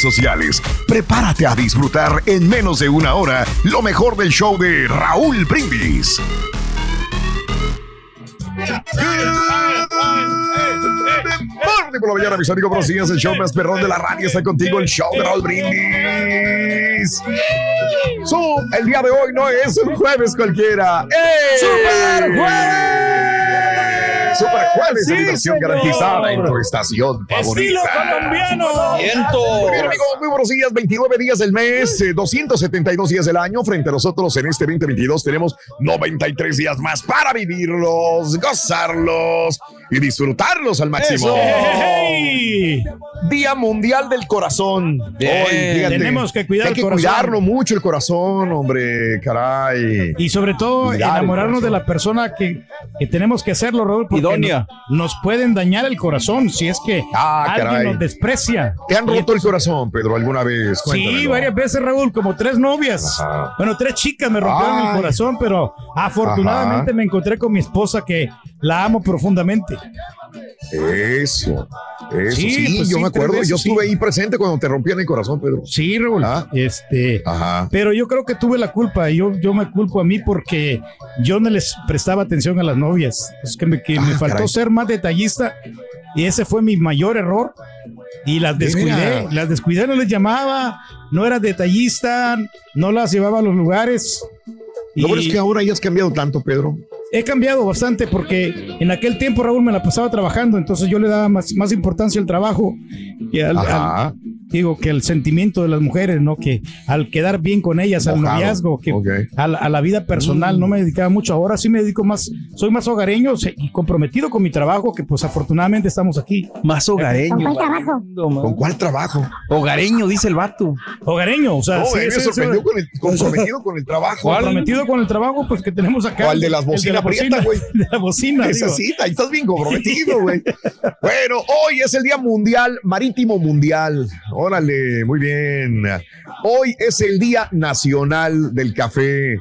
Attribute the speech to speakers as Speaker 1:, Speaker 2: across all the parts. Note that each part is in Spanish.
Speaker 1: sociales. Prepárate a disfrutar en menos de una hora lo mejor del show de Raúl Brindis. Por la mañana, mis amigos, buenos días. El show más perrón de la radio está contigo, el show de Raúl Brindis. So, el día de hoy no es un jueves cualquiera. ¡Super jueves! Super jueves de diversión garantizada en tu estación
Speaker 2: Estilo
Speaker 1: favorita.
Speaker 2: colombiano.
Speaker 1: Muy bien, amigos, muy buenos días. 29 días del mes, eh, 272 días del año. Frente a nosotros en este 2022 tenemos 93 días más para vivirlos, gozarlos y disfrutarlos al máximo.
Speaker 2: Hey.
Speaker 1: Día Mundial del Corazón.
Speaker 2: Bien.
Speaker 1: Hoy, fíjate,
Speaker 2: Tenemos que cuidar
Speaker 1: Hay
Speaker 2: el
Speaker 1: que
Speaker 2: corazón.
Speaker 1: cuidarlo mucho el corazón, hombre, caray.
Speaker 2: Y sobre todo
Speaker 1: Cuidar el
Speaker 2: enamorarnos de
Speaker 1: corazón.
Speaker 2: la persona que, que tenemos que hacerlo, Raúl, porque
Speaker 3: Idónea.
Speaker 2: no- nos pueden dañar el corazón si es que
Speaker 1: Ah,
Speaker 2: alguien
Speaker 1: caray.
Speaker 2: nos desprecia.
Speaker 1: ¿Te han
Speaker 2: Y
Speaker 1: roto el corazón, Pedro, alguna vez?
Speaker 2: Sí,
Speaker 1: Cuéntamelo.
Speaker 2: varias veces, Raúl, como tres novias.
Speaker 1: Ajá.
Speaker 2: Bueno, tres chicas me rompieron
Speaker 1: Ay.
Speaker 2: el corazón, pero afortunadamente
Speaker 1: Ajá.
Speaker 2: me encontré con mi esposa que la amo profundamente.
Speaker 1: Eso, eso
Speaker 2: Sí,
Speaker 1: sí,
Speaker 2: pues
Speaker 1: yo
Speaker 2: sí,
Speaker 1: me acuerdo, yo estuve
Speaker 2: sí.
Speaker 1: ahí presente cuando te rompían el corazón, Pedro.
Speaker 2: Sí, Raúl.
Speaker 1: Ah.
Speaker 2: Este,
Speaker 1: Ajá.
Speaker 2: pero yo creo que tuve la culpa. Yo, yo me culpo a mí porque yo no les prestaba atención a las novias. Es que me, que me
Speaker 1: Ah,
Speaker 2: faltó
Speaker 1: caray.
Speaker 2: ser más detallista y ese fue mi mayor error. Y las
Speaker 1: ¿De
Speaker 2: descuidé, las descuidé, no les llamaba, no era detallista, no las llevaba a los lugares.
Speaker 1: Lo bueno es que ahora ya has cambiado tanto, Pedro.
Speaker 2: He cambiado bastante porque en aquel tiempo Raúl me la pasaba trabajando, entonces yo le daba más, más importancia al trabajo y al- digo que el sentimiento de las mujeres, ¿no? Que al quedar bien con ellas, al noviazgo, que
Speaker 1: Ok.
Speaker 2: a, la, a la vida personal no me dedicaba mucho. Ahora sí me dedico más, soy más hogareño y comprometido con mi trabajo, que pues afortunadamente estamos aquí.
Speaker 3: Más hogareño.
Speaker 4: ¿Con cuál trabajo?
Speaker 1: ¿Con cuál trabajo?
Speaker 3: Hogareño, dice el vato.
Speaker 2: Hogareño, o sea,
Speaker 1: No,
Speaker 2: sí,
Speaker 1: él me
Speaker 2: ese- ese-
Speaker 1: sorprendió con el, comprometido con el trabajo.
Speaker 2: comprometido con el trabajo, pues que tenemos acá.
Speaker 1: O al de las
Speaker 2: el
Speaker 1: bocinas güey.
Speaker 2: De la bocina.
Speaker 1: Necesita, y estás bien comprometido, güey. bueno, hoy es el Día Mundial, Marítimo Mundial. Órale, muy bien. Hoy es el Día Nacional del Café.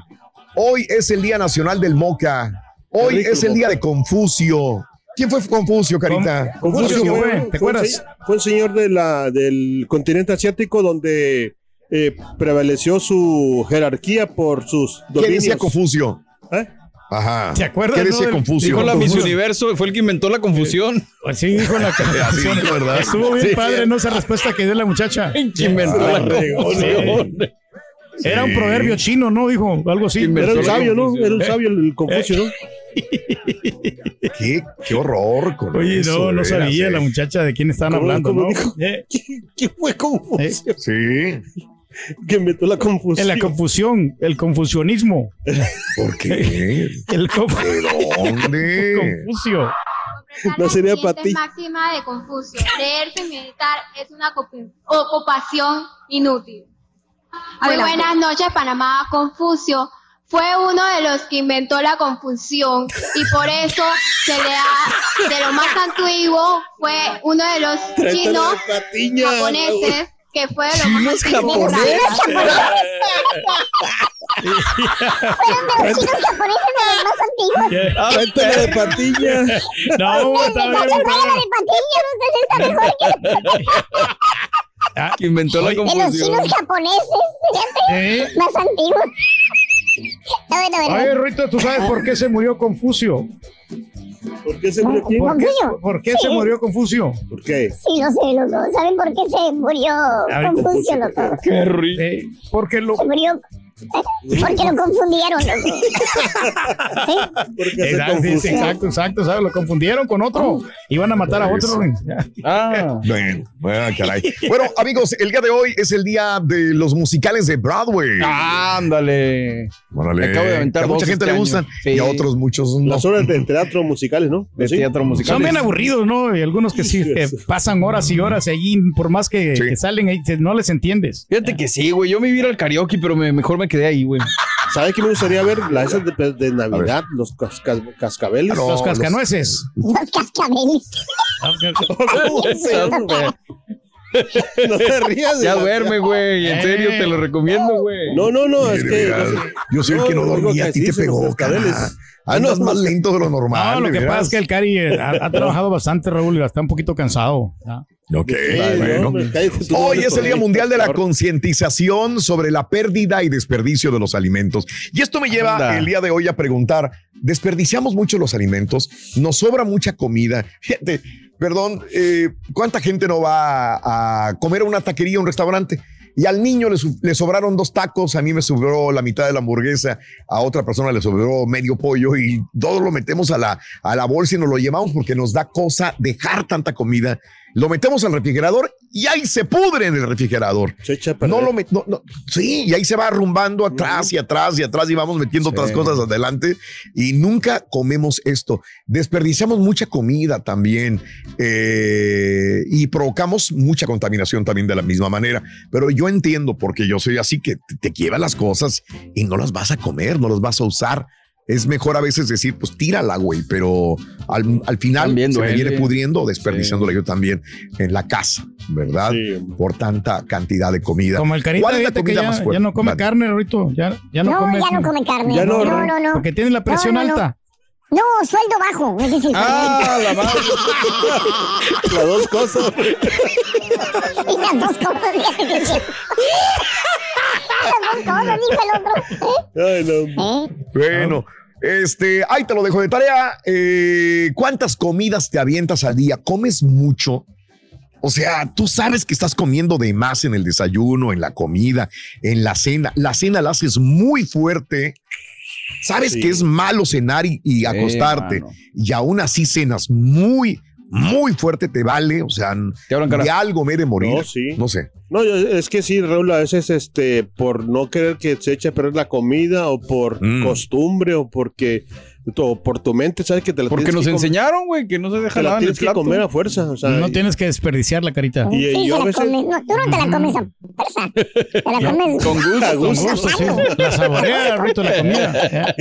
Speaker 1: Hoy es el Día Nacional del Moca. Hoy
Speaker 3: rico
Speaker 1: es el
Speaker 3: el
Speaker 1: Día de Confucio. ¿Quién fue Confucio, Carita?
Speaker 2: Confucio
Speaker 4: Confucio
Speaker 2: fue, ¿te acuerdas?
Speaker 4: Fue un señor de la, del continente asiático donde eh, prevaleció su jerarquía por sus
Speaker 1: ¿Qué
Speaker 4: dominios.
Speaker 1: decía Confucio?
Speaker 4: ¿Eh?
Speaker 1: Ajá.
Speaker 2: ¿Te acuerdas,
Speaker 1: ¿Qué
Speaker 2: no,
Speaker 1: decía Confucio?
Speaker 3: Dijo la Miss
Speaker 2: Confusión.
Speaker 3: Universo, fue el que inventó la confusión.
Speaker 2: Pues sí, dijo la
Speaker 1: Así dijo, ¿verdad?
Speaker 2: Estuvo bien
Speaker 3: Sí.
Speaker 2: padre, ¿no? Esa respuesta que dio la muchacha.
Speaker 3: Que inventó la confusión.
Speaker 2: Era un proverbio chino, ¿no? Dijo algo así.
Speaker 4: Era un sabio, ¿no?
Speaker 3: confusión.
Speaker 4: Era un sabio el, Confucio, ¿no?
Speaker 1: ¿Qué, qué horror con
Speaker 2: Oye,
Speaker 1: eso,
Speaker 2: no, no sabía
Speaker 1: eh.
Speaker 2: la muchacha de quién estaban
Speaker 4: ¿Cómo-
Speaker 2: hablando, ¿no? Eh,
Speaker 4: ¿Qué fue Confucio?
Speaker 1: Sí.
Speaker 4: Que inventó la confusión.
Speaker 2: en la confusión, el confusionismo.
Speaker 1: ¿Por qué?
Speaker 2: El conf-
Speaker 1: ¿De dónde?
Speaker 2: confucio.
Speaker 4: No sería
Speaker 5: La
Speaker 4: para ti.
Speaker 5: máxima de Confucio. Leer sin meditar es una ocup- ocupación inútil. Muy buenas noches, Panamá. Confucio fue uno de los que inventó la confusión y por eso se le ha, de lo más antiguo, fue uno de los chinos japoneses que fue lo más antiguo.
Speaker 6: Fueron de los chinos japoneses de los más antiguos.
Speaker 4: Cuéntale de patilla.
Speaker 2: No, está
Speaker 6: No
Speaker 2: bien.
Speaker 6: de patilla, entonces está mejor que
Speaker 2: Ah,
Speaker 3: Que inventó la
Speaker 6: de los
Speaker 3: confusión.
Speaker 6: chinos japoneses. Fíjate,
Speaker 2: ¿eh?
Speaker 6: más antiguos. Bueno, bueno.
Speaker 2: Oye, Ruito, ¿tú sabes por qué se murió Confucio?
Speaker 4: ¿Por qué se murió quién?
Speaker 2: ¿Por qué,
Speaker 6: ¿Confucio?
Speaker 2: por qué
Speaker 6: Sí.
Speaker 2: se murió Confucio?
Speaker 4: ¿Por qué?
Speaker 6: Sí, lo sé, los dos. ¿Saben por qué se murió. Confucio, los dos?
Speaker 3: Qué rico.
Speaker 2: Eh, porque lo...
Speaker 6: Se murió porque lo confundieron
Speaker 2: Exacto, exacto, exacto, ¿sabes? Lo confundieron con otro. Iban a matar a otro. güey. Ya.
Speaker 3: Ah.
Speaker 1: Bueno, bueno, caray. Bueno, amigos, el día de hoy es el día de los musicales de Broadway.
Speaker 3: Ándale.
Speaker 1: Órale.
Speaker 3: Acabo de aventar
Speaker 1: Que a mucha gente
Speaker 3: este
Speaker 1: le gustan.
Speaker 3: Sí.
Speaker 1: y a otros muchos no.
Speaker 4: Las horas de teatro musicales, ¿no?
Speaker 3: De
Speaker 4: ¿Sí?
Speaker 3: teatro musical.
Speaker 2: Son bien aburridos, ¿no? Y algunos que sí, que pasan horas y horas allí, por más que,
Speaker 1: Sí.
Speaker 2: que salen ahí, no les entiendes.
Speaker 3: Fíjate que sí, güey. Yo me iba al karaoke, pero me- mejor me quedé ahí, güey.
Speaker 4: ¿Sabe qué me gustaría ver? Las esas de, de Navidad, los casca- cascabeles.
Speaker 1: No,
Speaker 2: los cascanueces.
Speaker 6: Los cascabeles.
Speaker 4: No te rías. de
Speaker 3: Ya
Speaker 4: la-
Speaker 3: duerme, güey. En serio, te lo recomiendo, güey.
Speaker 4: No, no, no, es que. no sé.
Speaker 1: yo soy el que no
Speaker 4: No,
Speaker 1: dormía, a ti
Speaker 4: sí,
Speaker 1: te
Speaker 4: los
Speaker 1: pegó,
Speaker 4: cascabeles.
Speaker 1: cara.
Speaker 4: Ah,
Speaker 1: Andas
Speaker 4: no,
Speaker 1: más
Speaker 4: los-
Speaker 1: lento de lo normal.
Speaker 2: No, lo
Speaker 1: de
Speaker 2: que
Speaker 1: veras.
Speaker 2: pasa es que el Cari eh, ha, ha trabajado bastante, Raúl, y está un poquito cansado. ¿ya?
Speaker 1: Ok, bueno.
Speaker 4: no, pues,
Speaker 1: Hoy es el Día Mundial de la concientización sobre la pérdida y desperdicio de los alimentos. Y esto me lleva
Speaker 3: Anda.
Speaker 1: el día de hoy a preguntar, ¿desperdiciamos mucho los alimentos? ¿Nos sobra mucha comida? Fíjate, perdón, eh, ¿cuánta gente no va a, comer a una taquería, a un restaurante? Y al niño le, sobraron dos tacos, a mí me sobró la mitad de la hamburguesa, a otra persona le sobró medio pollo y todo lo metemos a la, a la bolsa y nos lo llevamos porque nos da cosa dejar tanta comida. Lo metemos al refrigerador y ahí se pudre en el refrigerador.
Speaker 4: Se echa a perder.
Speaker 1: No lo met- no, no, sí, y ahí se va arrumbando atrás y atrás y atrás y vamos metiendo otras cosas adelante y nunca comemos esto. Desperdiciamos mucha comida también eh, y provocamos mucha contaminación también de la misma manera. Pero yo entiendo porque yo soy así que te, te llevas las cosas y no las vas a comer, no las vas a usar. Es mejor a veces decir, pues tírala, güey, pero al, al final
Speaker 3: También
Speaker 1: se me viene pudriendo o desperdiciándola yo también en la casa, ¿verdad?
Speaker 4: Sí.
Speaker 1: Por tanta cantidad de comida.
Speaker 2: Como el Carita,
Speaker 1: ¿Cuál es la comida
Speaker 2: ya,
Speaker 1: más fuerte?
Speaker 2: ya no come
Speaker 1: Vale.
Speaker 2: carne, Rito. Ya, ya no,
Speaker 6: No,
Speaker 2: come.
Speaker 6: ya no come carne.
Speaker 4: Ya no,
Speaker 6: no, no, no.
Speaker 2: Porque tiene la presión
Speaker 6: No, no, no.
Speaker 2: alta.
Speaker 6: No, sueldo bajo. Ese es el
Speaker 3: Ah, la madre.
Speaker 4: Las dos cosas.
Speaker 6: Y las dos cosas, sí. Las dos cosas, dijo el otro.
Speaker 4: Ay, no.
Speaker 6: ¿Eh?
Speaker 1: Bueno, este, ahí te lo dejo de tarea. Eh, ¿Cuántas comidas te avientas al día? ¿Comes mucho? O sea, tú sabes que estás comiendo de más en el desayuno, en la comida, en la cena. La cena la haces muy fuerte. Sabes
Speaker 4: Sí.
Speaker 1: que es malo cenar y, y acostarte. y aún así cenas muy, muy fuerte, te vale. O sea, de algo me he de morir.
Speaker 4: No, sí.
Speaker 1: No sé.
Speaker 4: No, yo- es que sí, Raúl, a veces este, por no querer que se eche a perder la comida o por
Speaker 1: Mm.
Speaker 4: costumbre o porque por tu mente, sabes que te la
Speaker 3: Porque nos
Speaker 4: que
Speaker 3: enseñaron, güey, que no se deja nada en el
Speaker 4: tienes que
Speaker 3: plato.
Speaker 4: comer a fuerza. O sea,
Speaker 2: No
Speaker 4: y-
Speaker 2: tienes que desperdiciar la carita.
Speaker 4: Y-
Speaker 6: Sí,
Speaker 4: yo
Speaker 6: se
Speaker 4: a
Speaker 6: la
Speaker 4: veces-
Speaker 6: comes. No, tú no te la comes a fuerza. Te la comes
Speaker 3: Con gusto.
Speaker 2: Con
Speaker 4: gusto.
Speaker 2: gusto, sí. La saborea, Rito, la comida.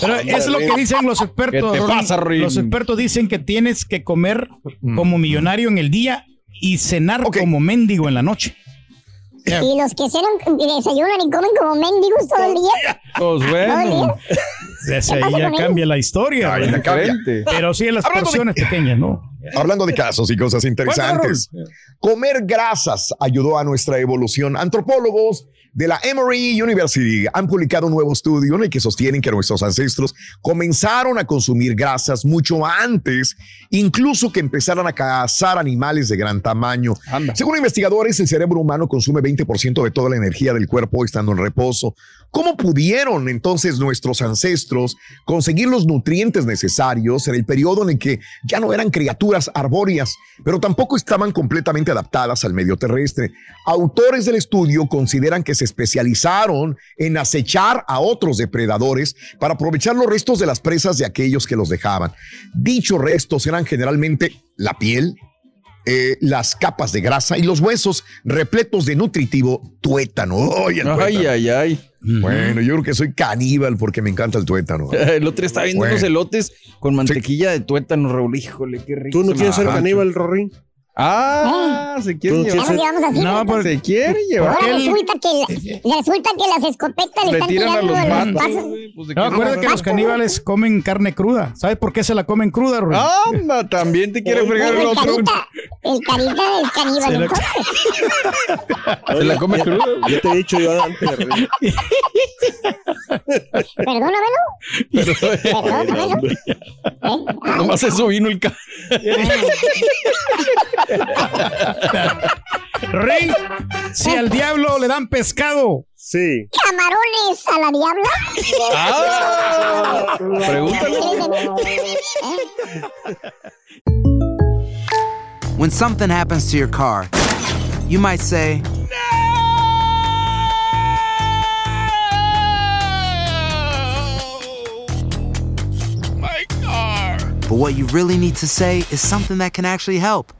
Speaker 2: Pero es lo que dicen los expertos.
Speaker 3: ¿Qué te
Speaker 2: Rolín.
Speaker 3: pasa, Rolín?
Speaker 2: Los expertos dicen que tienes que comer como millonario en el día y cenar como mendigo en la noche.
Speaker 6: Y los que cenan, desayunan y comen como mendigos todo el día.
Speaker 3: Pues
Speaker 6: Todo el
Speaker 3: bueno.
Speaker 6: día.
Speaker 2: Desde ahí ya cambia la historia.
Speaker 1: Ay, la cambia.
Speaker 2: Pero sí en las
Speaker 1: Hablando de-
Speaker 2: porciones pequeñas, ¿no?
Speaker 1: Hablando de casos y cosas interesantes. Comer grasas ayudó a nuestra evolución. Antropólogos de la Emory University han publicado un nuevo estudio en el que sostienen que nuestros ancestros comenzaron a consumir grasas mucho antes, incluso que empezaran a cazar animales de gran tamaño.
Speaker 3: Anda.
Speaker 1: Según investigadores, el cerebro humano consume 20% de toda la energía del cuerpo estando en reposo. ¿Cómo pudieron entonces nuestros ancestros conseguir los nutrientes necesarios en el periodo en el que ya no eran criaturas arbóreas, pero tampoco estaban completamente adaptadas al medio terrestre? Autores del estudio consideran que se especializaron en acechar a otros depredadores para aprovechar los restos de las presas de aquellos que los dejaban. Dichos restos eran generalmente la piel, eh, las capas de grasa y los huesos repletos de nutritivo tuétano. Ay, el
Speaker 3: Ay,
Speaker 1: tuétano.
Speaker 3: ay, ay.
Speaker 1: Bueno, yo creo que soy caníbal porque me encanta el tuétano.
Speaker 3: El otro estaba viendo
Speaker 1: Bueno.
Speaker 3: unos elotes con mantequilla de tuétano, Raúl. Híjole, qué rico.
Speaker 4: ¿Tú no quieres ser caníbal, Rorín?
Speaker 3: Ah, se quiere
Speaker 4: ¿Tú
Speaker 6: Ya
Speaker 3: llevar.
Speaker 6: así.
Speaker 2: No, por-
Speaker 3: Se quiere llevar.
Speaker 6: Ahora resulta que, resulta que las escopetas le
Speaker 3: Le
Speaker 6: están
Speaker 3: tiran a
Speaker 6: tirando
Speaker 3: los
Speaker 6: de los
Speaker 3: matos.
Speaker 6: pasos.
Speaker 3: pues, ¿de
Speaker 2: No, acuérdate que los caníbales comen carne cruda. ¿Sabes por qué se la comen cruda, Rui?
Speaker 3: Anda, también te quiere fregar el
Speaker 6: El
Speaker 3: otro.
Speaker 6: carita, el carita es caníbal,
Speaker 2: Se la-.
Speaker 3: Se la come cruda.
Speaker 4: Yo te he dicho yo antes, Rorín.
Speaker 6: Perdónamelo. Perdónamelo. ¿Eh?
Speaker 3: Nomás eso vino el ca...
Speaker 2: Rey, si al diablo le dan pescado,
Speaker 4: Sí.
Speaker 6: Camarones a la diabla.
Speaker 3: Ah, pregúntale.
Speaker 7: When something happens to your car, you might say, No!
Speaker 8: My car.
Speaker 7: but what you really need to say is something that can actually help.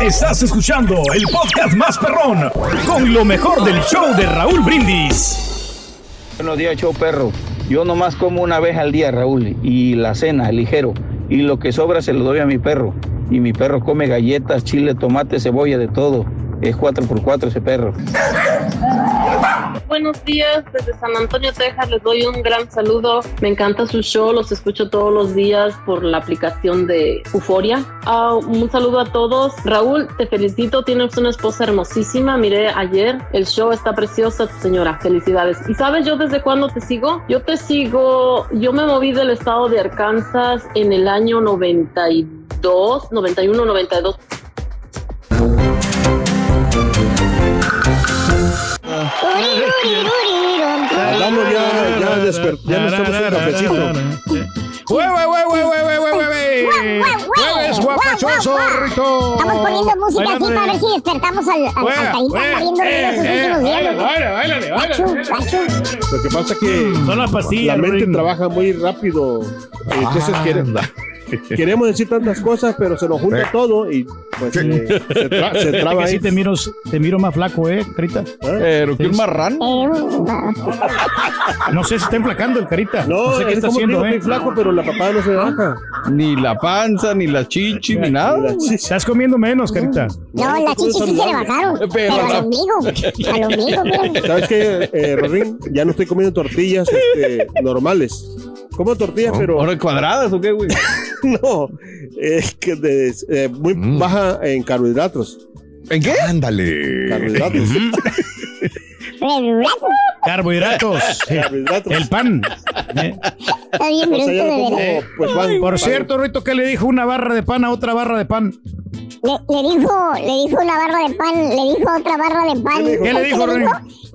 Speaker 9: Estás escuchando el podcast más perrón con lo mejor del show de Raúl Brindis.
Speaker 10: Buenos días, show perro. Yo nomás como una vez al día, Raúl, y la cena, ligero. Y lo que sobra se lo doy a mi perro. Y mi perro come galletas, chile, tomate, cebolla, de todo. Es 4x4 ese perro.
Speaker 11: Buenos días, desde San Antonio, Texas, les doy un gran saludo. Me encanta su show, los escucho todos los días por la aplicación de Euforia. Ah, un saludo a todos. Raúl, te felicito, tienes una esposa hermosísima. Miré ayer, el show está preciosa, señora. Felicidades. ¿Y sabes yo desde cuándo te sigo? Yo te sigo, yo me moví del estado de Arkansas en el año 92, 91, 92.
Speaker 4: Vamos ya, ya, desper- ya nos estamos un cafecito.
Speaker 2: ¡Hue, hue, hue, hue, hue, hue, hue, hue! ¡Jueves guapachoso, Rito!
Speaker 6: Estamos poniendo música así para ver si despertamos al, al, al
Speaker 2: Juega,
Speaker 6: carita.
Speaker 2: juega,
Speaker 6: Está viendo
Speaker 2: eh,
Speaker 6: estos
Speaker 2: eh,
Speaker 6: últimos días. Gacho, gacho.
Speaker 4: Lo que pasa es que
Speaker 2: Son las pastillas,
Speaker 4: la mente trabaja muy rápido. Entonces quiere- queremos decir tantas cosas, pero se nos junta todo y pues eh, se, tra- se traba
Speaker 2: sí
Speaker 4: ahí.
Speaker 2: te miro, te miro más flaco, ¿eh, Carita?
Speaker 3: Pero que un marrano.
Speaker 2: No sé si está enflacando el Carita.
Speaker 4: No,
Speaker 2: sé qué
Speaker 4: es
Speaker 2: está haciendo,
Speaker 4: digo,
Speaker 2: ¿eh?
Speaker 4: flaco, pero la papada no se baja.
Speaker 3: Ni la panza, ni la chichi, ni nada.
Speaker 2: Estás comiendo menos, Carita.
Speaker 6: No, las chichis sí se le bajaron.
Speaker 3: Pero
Speaker 6: Pero
Speaker 3: la-
Speaker 6: al ombligo. Al ombligo, pero.
Speaker 4: ¿Sabes qué, eh, Rorín? Ya no estoy comiendo tortillas este, normales. Como tortillas, pero.
Speaker 3: ¿Ahora cuadradas o qué, güey?
Speaker 4: no, es que de- eh, muy baja en carbohidratos.
Speaker 3: ¿En qué?
Speaker 1: Ándale.
Speaker 4: Carbohidratos.
Speaker 2: Carbohidratos.
Speaker 4: Carbohidratos.
Speaker 2: El pan. ¿eh?
Speaker 6: Está bien
Speaker 4: O sea, como, pues, pan,
Speaker 2: Por
Speaker 4: pan.
Speaker 2: cierto, Rito, ¿qué le dijo una barra de pan a otra barra de pan?
Speaker 6: Le, le dijo, le dijo una barra de pan, le dijo otra barra de pan.
Speaker 2: ¿Qué le dijo? ¿Qué le dijo,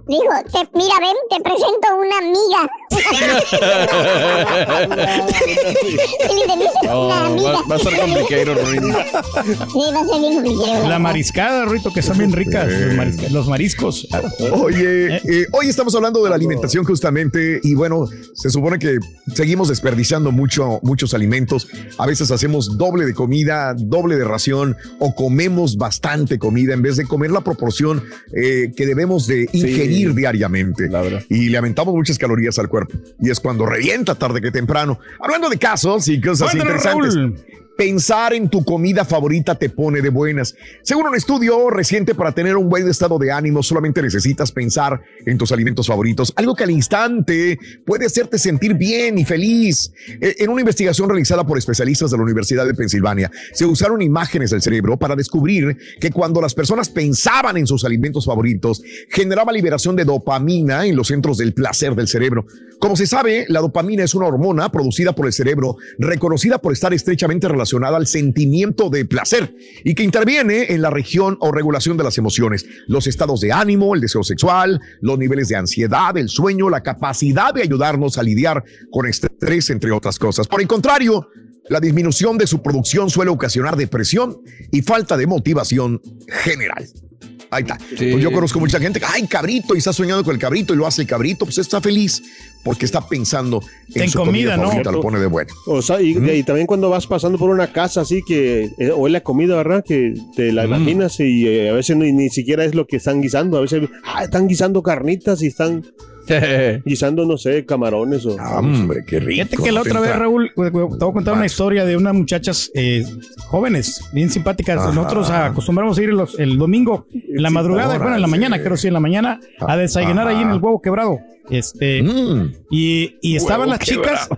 Speaker 6: Dijo, te, mira, ven, te presento una amiga.
Speaker 3: No,
Speaker 6: una amiga.
Speaker 3: va, va a ser complicado, Rorín.
Speaker 6: Sí, va a ser bien complicado.
Speaker 2: La mariscada, Rito, que están bien ricas. Los, mariscos.
Speaker 1: Oye, eh, hoy estamos hablando de la alimentación justamente y bueno, se supone que seguimos desperdiciando mucho, muchos alimentos. A veces hacemos doble de comida, doble de ración o comemos bastante comida en vez de comer la proporción eh, que debemos de ingerir diariamente. Y le aumentamos muchas calorías al cuerpo. Y es cuando revienta tarde que temprano. Hablando de casos y cosas
Speaker 2: Cuéntanos,
Speaker 1: interesantes.
Speaker 2: Raúl.
Speaker 1: Pensar en tu comida favorita te pone de buenas. Según un estudio reciente, para tener un buen estado de ánimo solamente necesitas pensar en tus alimentos favoritos, algo que al instante puede hacerte sentir bien y feliz. Eh, En una investigación realizada por especialistas de la Universidad de Pensilvania, se usaron imágenes del cerebro para descubrir que cuando las personas pensaban en sus alimentos favoritos, generaba liberación de dopamina en los centros del placer del cerebro. Como se sabe, la dopamina es una hormona producida por el cerebro, reconocida por estar estrechamente relacionada relacionada al sentimiento de placer y que interviene en la región o regulación de las emociones, los estados de ánimo, el deseo sexual, los niveles de ansiedad, el sueño, la capacidad de ayudarnos a lidiar con estrés, entre otras cosas. Por el contrario, la disminución de su producción suele ocasionar depresión y falta de motivación general. Ahí está. Pues yo conozco mucha gente que, ay, cabrito, y está soñando con el cabrito y lo hace el cabrito, pues está feliz porque está pensando en,
Speaker 2: En
Speaker 1: su
Speaker 2: comida, ¿no?
Speaker 1: favorita, lo pone de bueno.
Speaker 4: O sea, y, y también cuando vas pasando por una casa así que eh, o es la comida, ¿verdad? Que te la imaginas y eh, a veces ni, ni siquiera es lo que están guisando. A veces ah, están guisando carnitas y están guisando, no sé, camarones o.
Speaker 1: Hombre, qué rico.
Speaker 2: Fíjate que la otra vez, Raúl, te voy a contar una historia de unas muchachas eh, jóvenes, bien simpáticas.
Speaker 1: Ajá.
Speaker 2: Nosotros acostumbramos a ir los- el domingo, en la madrugada, bueno, en la mañana, creo sí, en la mañana, a desayunar ahí en el huevo quebrado. Este,
Speaker 1: Mm.
Speaker 2: y, y estaban
Speaker 1: Huevo
Speaker 2: las chicas,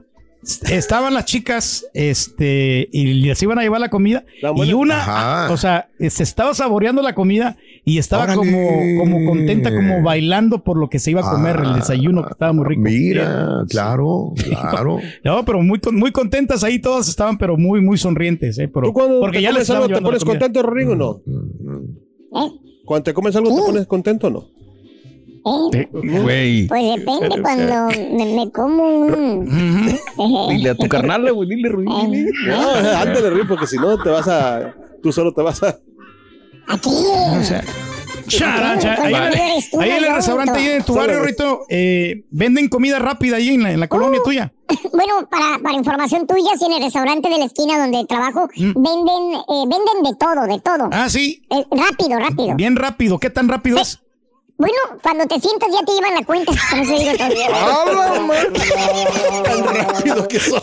Speaker 2: estaban las chicas, este, y les iban a llevar la comida, y una,
Speaker 1: Ajá.
Speaker 2: o sea, se estaba saboreando la comida y estaba
Speaker 1: Órale.
Speaker 2: como, como contenta, como bailando por lo que se iba a comer, el desayuno que estaba muy rico.
Speaker 1: Ah, Mira, claro, claro.
Speaker 2: No, pero muy, con- muy contentas ahí todas estaban, pero muy, muy sonrientes, ¿eh? Pero,
Speaker 4: ¿Tú cuando
Speaker 2: porque
Speaker 4: te
Speaker 2: ya les
Speaker 4: comes algo te pones contento, Rodrigo, o no? Cuando te comes algo te pones contento o no?
Speaker 6: ¿Eh?
Speaker 3: Güey.
Speaker 6: Pues depende cuando me, me como un...
Speaker 3: Dile a tu carnal, güey, dile, dile.
Speaker 4: No, ándale, Rodrigo, porque si no te vas a. Tú solo te vas a.
Speaker 2: O sea, characha, ahí, en el- ahí en el restaurante, ahí en tu barrio, Rito, eh, venden comida rápida ahí en la, en la colonia tuya.
Speaker 6: Bueno, para, para información tuya, si en el restaurante de la esquina donde trabajo
Speaker 2: Mm.
Speaker 6: venden eh, venden de todo, de todo.
Speaker 2: Ah, sí.
Speaker 6: Eh, rápido, rápido.
Speaker 2: Bien rápido. ¿Qué tan rápido es?
Speaker 6: Bueno, cuando te sientas ya te llevan la cuenta. Por eso digo todo.
Speaker 4: Tan rápido que son.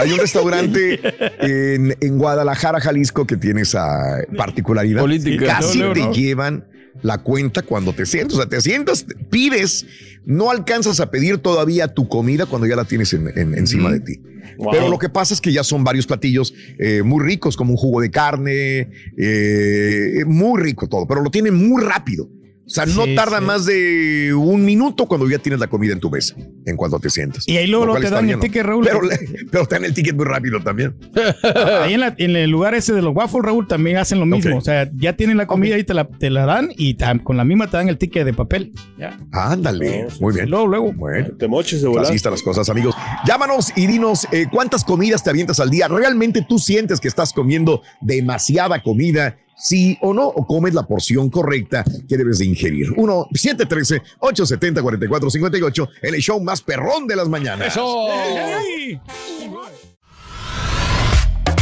Speaker 1: Hay un restaurante en, en Guadalajara, Jalisco, que tiene esa particularidad.
Speaker 3: Política.
Speaker 1: Casi
Speaker 3: No, no,
Speaker 1: te
Speaker 3: no.
Speaker 1: llevan la cuenta cuando te sientas. O sea, te sientas, pides, no alcanzas a pedir todavía tu comida cuando ya la tienes en- en- encima de ti.
Speaker 4: Wow.
Speaker 1: Pero lo que pasa es que ya son varios platillos eh, muy ricos, como un jugo de carne, eh, muy rico todo, pero lo tienen muy rápido. O sea, no
Speaker 2: Sí,
Speaker 1: tarda
Speaker 2: sí.
Speaker 1: más de un minuto cuando ya tienes la comida en tu mesa, en cuanto te sientas.
Speaker 2: Y ahí luego te dan el ticket, Raúl.
Speaker 1: Pero, te dan el ticket muy rápido también.
Speaker 2: Ahí en, la- en el lugar ese de los waffles, Raúl, también hacen lo mismo. O sea, ya tienen la comida y te la, te la dan y con la misma te dan el ticket de papel. Ya.
Speaker 1: Ándale, muy bien.
Speaker 2: Luego, luego.
Speaker 1: Bueno,
Speaker 4: Te moches de volar.
Speaker 1: así están las cosas, amigos. Llámanos y dinos eh, cuántas comidas te avientas al día. ¿Realmente tú sientes que estás comiendo demasiada comida? Sí o no, o comes la porción correcta que debes de ingerir. 1-713-870-4458, en el show más perrón de las mañanas.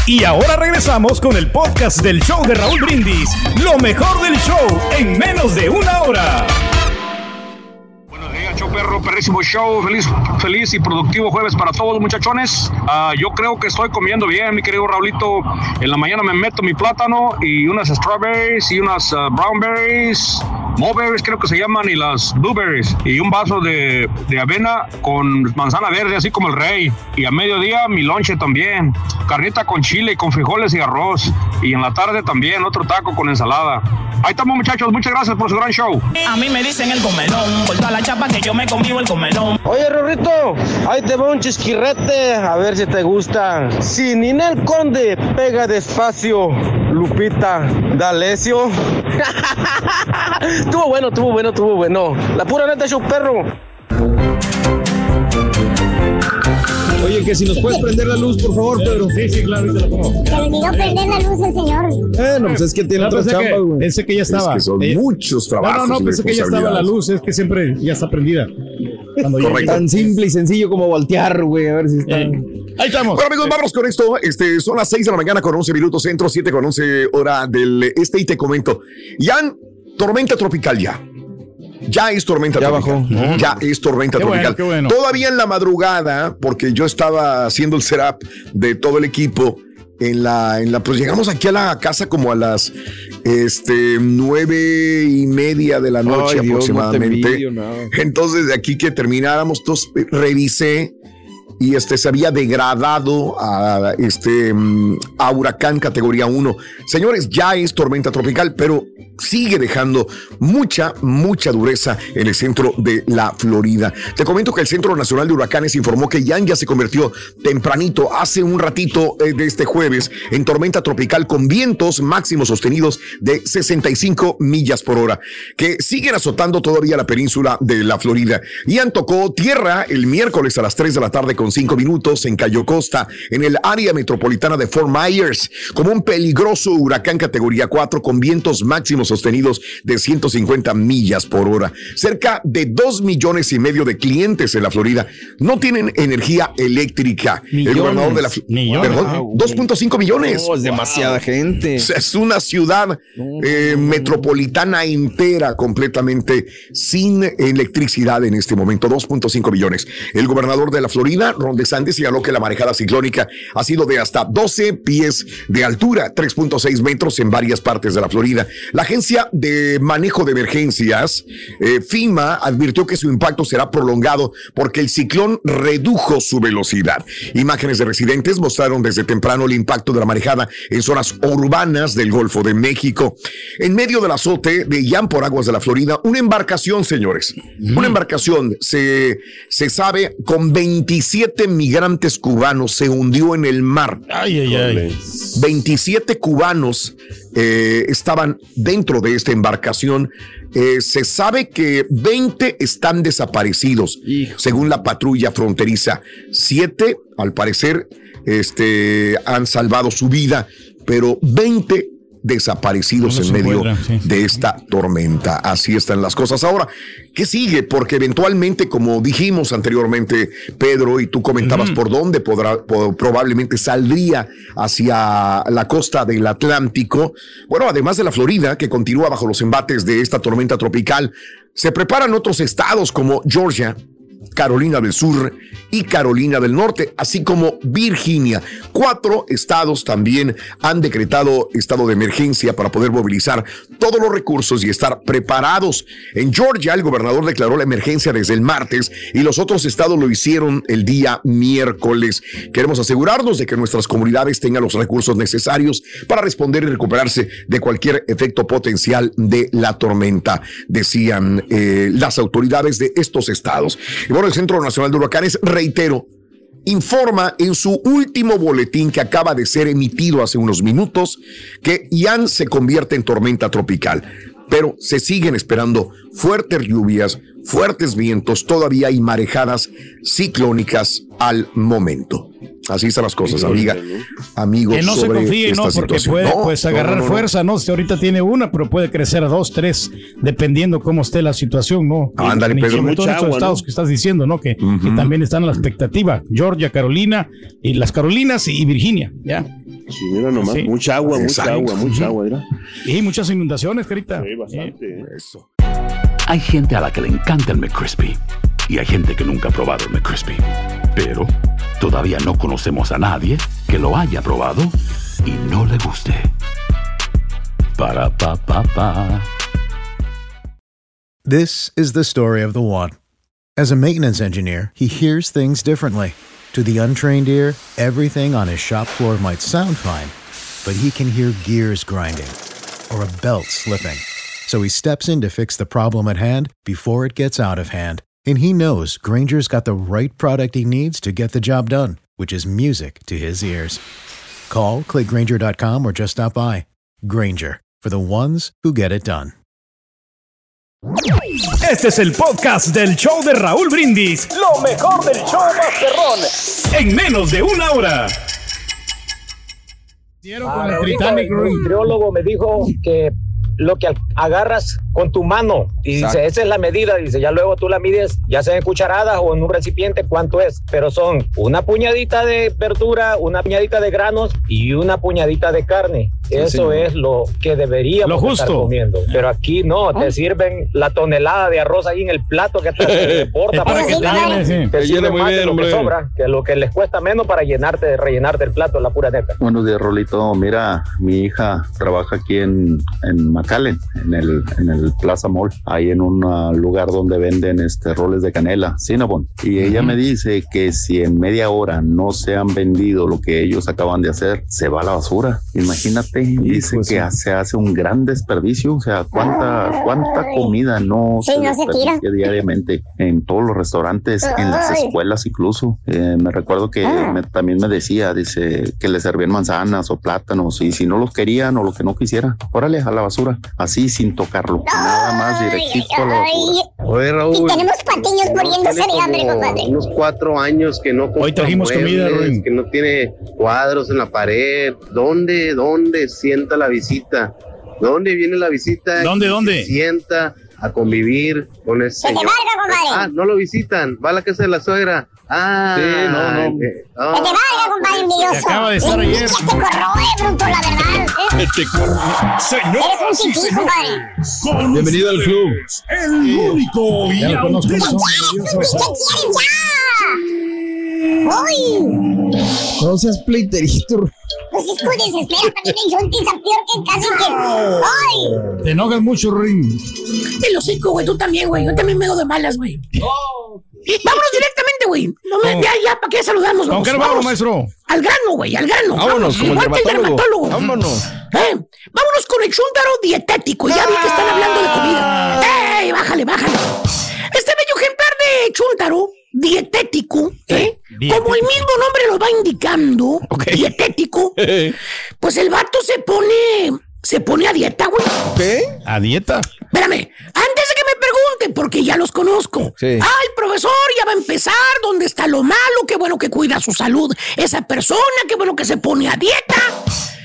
Speaker 9: Y ahora regresamos con el podcast del show de Raúl Brindis. Lo mejor del show en menos de una hora.
Speaker 12: Show perro, perrísimo show, feliz, feliz y productivo jueves para todos muchachones. Ah, yo creo que estoy comiendo bien, mi querido Raulito. En la mañana me meto mi plátano y unas strawberries y unas ah, brownberries, mulberries creo que se llaman y las blueberries y un vaso de, de avena con manzana verde así como el rey. Y a mediodía mi lonche también, carnita con chile y con frijoles y arroz. Y en la tarde también otro taco con ensalada. Ahí estamos muchachos, muchas gracias por su gran show.
Speaker 13: A mí me dicen el comelón, por toda la chapa que yo me comí el comelón.
Speaker 10: Oye, Rorrito, ahí te va un chisquirrete, a ver si te gusta. Si Ninel Conde pega despacio, Lupita D'Alessio. tuvo bueno, tuvo bueno, tuvo bueno. La pura neta, show perro.
Speaker 3: Oye, que si nos puedes prender la luz, por favor, Pedro.
Speaker 2: Sí, sí, claro, ahorita lo pongo.
Speaker 6: Se olvidó prender la luz el señor.
Speaker 3: Eh, no, pues es que tiene
Speaker 2: No,
Speaker 3: otra
Speaker 2: pensé,
Speaker 3: chamba,
Speaker 2: que,
Speaker 3: güey.
Speaker 2: pensé que ya estaba.
Speaker 1: Es que son
Speaker 2: Eh,
Speaker 1: muchos
Speaker 2: No,
Speaker 1: trabajos.
Speaker 2: no, no,
Speaker 1: y
Speaker 2: pensé que ya estaba la luz. Es que siempre ya está prendida. Cuando ya-
Speaker 1: Correcto.
Speaker 3: Tan simple y sencillo como voltear, güey, a ver si está.
Speaker 2: Eh, ahí estamos.
Speaker 1: Bueno, amigos, vámonos con esto. Este, son las 6 de la mañana con 11 minutos centro, 7 con 11 hora del este y te comento. Ya, tormenta tropical ya. Ya es tormenta
Speaker 3: Ya
Speaker 1: tropical.
Speaker 3: bajó.
Speaker 1: Ya es tormenta
Speaker 2: Qué bueno,
Speaker 1: tropical.
Speaker 2: qué bueno.
Speaker 1: Todavía en la madrugada, porque yo estaba haciendo el setup de todo el equipo. En la, en la, pues llegamos aquí a la casa como a las este, nueve y media de la noche
Speaker 3: Ay, Dios, no te
Speaker 1: aproximadamente. Entonces, de aquí que termináramos, eh, revisé y este se había degradado a este mm, a huracán categoría 1. Señores, ya es tormenta tropical, pero sigue dejando mucha, mucha dureza en el centro de la Florida. Te comento que el Centro Nacional de Huracanes informó que Yan ya se convirtió tempranito, hace un ratito eh, de este jueves, en tormenta tropical con vientos máximos sostenidos de 65 millas por hora, que siguen azotando todavía la península de la Florida. Ian tocó tierra el miércoles a las 3 de la tarde con 5 minutos en Cayo Costa, en el área metropolitana de Fort Myers, como un peligroso huracán categoría 4 con vientos máximos sostenidos de 150 millas por hora. Cerca de 2 millones y medio de clientes en la Florida no tienen energía eléctrica. el gobernador de la
Speaker 3: Millones.
Speaker 1: Perdón, 2.5 millones.
Speaker 3: No, es demasiada gente.
Speaker 1: Es una ciudad eh, metropolitana entera completamente sin electricidad en este momento, 2.5 millones. El gobernador de la Florida, Ron DeSantis, señaló que la marejada ciclónica ha sido de hasta 12 pies de altura, 3.6 metros en varias partes de la Florida. La agencia de manejo de emergencias, eh, FIMA, advirtió que su impacto será prolongado porque el ciclón redujo su velocidad. Imágenes de residentes mostraron desde temprano el impacto de la marejada en zonas urbanas del Golfo de México. En medio del azote de Yan por aguas de la Florida, una embarcación, señores, una embarcación se, se sabe con 27 migrantes cubanos se hundió en el mar.
Speaker 2: Ay, ay, ay.
Speaker 1: 27 cubanos eh, estaban dentro de esta embarcación. Eh, se sabe que 20 están desaparecidos, según la patrulla fronteriza. Siete, al parecer, este, han salvado su vida, pero 20 desaparecidos
Speaker 2: No
Speaker 1: en medio
Speaker 2: sí.
Speaker 1: de esta tormenta. Así están las cosas. Ahora, ¿qué sigue? Porque eventualmente, como dijimos anteriormente, Pedro, y tú comentabas por dónde podrá, po- probablemente saldría hacia la costa del Atlántico. Bueno, además de la Florida, que continúa bajo los embates de esta tormenta tropical, se preparan otros estados como Georgia, Carolina del Sur y Carolina del Norte, así como Virginia. Cuatro estados también han decretado estado de emergencia para poder movilizar todos los recursos y estar preparados. En Georgia, el gobernador declaró la emergencia desde el martes y los otros estados lo hicieron el día miércoles. Queremos asegurarnos de que nuestras comunidades tengan los recursos necesarios para responder y recuperarse de cualquier efecto potencial de la tormenta, decían eh, las autoridades de estos estados. El Centro Nacional de Huracanes, reitero, informa en su último boletín que acaba de ser emitido hace unos minutos que Ian se convierte en tormenta tropical. Pero se siguen esperando fuertes lluvias, fuertes vientos, todavía hay marejadas ciclónicas al momento. Así están las cosas, amiga, amigos.
Speaker 2: Que no se confíe,
Speaker 1: esta
Speaker 2: ¿no? Porque
Speaker 1: situación.
Speaker 2: puede
Speaker 1: No,
Speaker 2: pues, agarrar
Speaker 1: no, no.
Speaker 2: fuerza, ¿no? Si ahorita tiene una, pero puede crecer a dos, tres, dependiendo cómo esté la situación, ¿no?
Speaker 1: Ándale,
Speaker 2: Ni
Speaker 1: Pedro.
Speaker 2: siquiera
Speaker 1: Mucha
Speaker 2: todos estos
Speaker 1: agua,
Speaker 2: estados
Speaker 1: ¿no?
Speaker 2: que estás diciendo, ¿no? Que, que también están a la expectativa. Georgia, Carolina, y las Carolinas y Virginia, ¿ya?
Speaker 4: Sí, mira nomás,
Speaker 2: Sí.
Speaker 4: mucha agua, mucha agua, mucha agua, mira.
Speaker 2: Y muchas inundaciones, carita.
Speaker 4: Sí, bastante.
Speaker 1: Eso.
Speaker 14: Hay gente a la que le encanta el McCrispy y hay gente que nunca ha probado el McCrispy. Pero todavía no conocemos a nadie que lo haya probado y no le guste. Para pa pa pa.
Speaker 15: This is the story of the one. As a maintenance engineer, he hears things differently. To the untrained ear, everything on his shop floor might sound fine, but he can hear gears grinding or a belt slipping. So he steps in to fix the problem at hand before it gets out of hand. And he knows Granger's got the right product he needs to get the job done, which is music to his ears. Call, click Granger.com, or just stop by. Granger, for the ones who get it done.
Speaker 9: Este es el podcast del show de Raúl Brindis. Lo mejor del show Masterrón. En menos de una hora.
Speaker 16: Ah, Raulito, el nutriólogo me dijo que lo que agarras con tu mano y
Speaker 3: Exacto.
Speaker 16: dice esa es la medida dice ya luego tú la mides ya sea en cucharadas o en un recipiente cuánto es pero son una puñadita de verdura una puñadita de granos y una puñadita de carne Eso
Speaker 2: señor.
Speaker 16: es lo que deberíamos
Speaker 2: Lo
Speaker 16: estar
Speaker 2: justo.
Speaker 16: comiendo. Pero aquí no, te sirven la tonelada de arroz ahí en el plato que te reporta
Speaker 2: Es para que te llene, sí.
Speaker 16: Te
Speaker 3: llena muy
Speaker 16: más
Speaker 3: bien,
Speaker 16: de lo
Speaker 3: hombre.
Speaker 16: que sobra, que lo que les cuesta menos para llenarte, rellenarte el plato, la pura neta.
Speaker 17: Buenos días, Rolito. Mira, mi hija trabaja aquí en, en McAllen, en el, en el Plaza Mall, ahí en un ah, lugar donde venden este roles de canela, Cinnabon. Y ella me dice que si en media hora no se han vendido lo que ellos acaban de hacer, se va a la basura. Imagínate, dice que se hace un gran desperdicio. O sea, cuánta, cuánta comida no
Speaker 6: Sí,
Speaker 17: se
Speaker 6: no se tira.
Speaker 17: diariamente en todos los restaurantes, en las escuelas incluso. Eh, me recuerdo que
Speaker 6: Ah.
Speaker 17: me- también me decía, dice, que le servían manzanas o plátanos y si no los querían o lo que no quisiera, órale a la basura, así sin tocarlo, nada más directito a la basura.
Speaker 6: Y
Speaker 18: Oye, Raúl.
Speaker 6: tenemos patiños muriéndose de hambre, compadre.
Speaker 18: Unos cuatro años que no compra
Speaker 2: trajimos comida, Ruin.
Speaker 18: que no tiene cuadros en la pared. ¿Dónde, dónde sienta la visita? ¿Dónde viene la visita?
Speaker 2: ¿Dónde,
Speaker 18: Y
Speaker 2: dónde?
Speaker 18: sienta a convivir con ese
Speaker 6: Que te
Speaker 18: señor.
Speaker 6: valga, compadre.
Speaker 18: Ah, no lo visitan. Va a la casa de la suegra. Ah,
Speaker 3: Sí, no, no.
Speaker 18: eh,
Speaker 6: Que te
Speaker 18: ah,
Speaker 6: valga, compadre envidioso.
Speaker 2: Se acaba de estar ayer.
Speaker 6: envidia te corroe, bruto, la verdad. ¿eh? Eres
Speaker 9: Señoras
Speaker 6: un
Speaker 9: y señores,
Speaker 3: Bienvenido al club.
Speaker 9: el único y
Speaker 2: Ya lo conozco.
Speaker 6: ¿Qué
Speaker 9: auténtico.
Speaker 6: ya? ¡Uy!
Speaker 3: No seas pleiterito.
Speaker 6: Pues es que desespera también el Jonty, está peor que casi que... ¡Ay!
Speaker 2: Te enojas mucho, Ring.
Speaker 13: El hocico, güey, tú también, güey. Yo también me hago de malas, güey. Vámonos directamente, güey. No me, ya, ya, ¿para qué saludamos?
Speaker 2: ¿Con qué nos vamos, maestro?
Speaker 13: Al grano, güey, al grano.
Speaker 3: Vámonos, como el
Speaker 13: igual
Speaker 3: dermatólogo.
Speaker 13: dermatólogo.
Speaker 3: Vámonos.
Speaker 13: Eh, vámonos con el chúntaro dietético. Ya vi que están hablando de comida. ¡Ey, bájale, bájale! Este bello ejemplar de chúntaro dietético, ¿eh? Como el mismo nombre lo va indicando, dietético, pues el vato se pone, se pone a dieta, güey.
Speaker 3: ¿Qué?
Speaker 2: ¿A dieta?
Speaker 13: Espérame, antes de que me pregunten, porque ya los conozco.
Speaker 3: Sí.
Speaker 13: Ay, profesor, ya va a empezar. ¿Dónde está lo malo? Qué bueno que cuida su salud. Esa persona, qué bueno que se pone a dieta.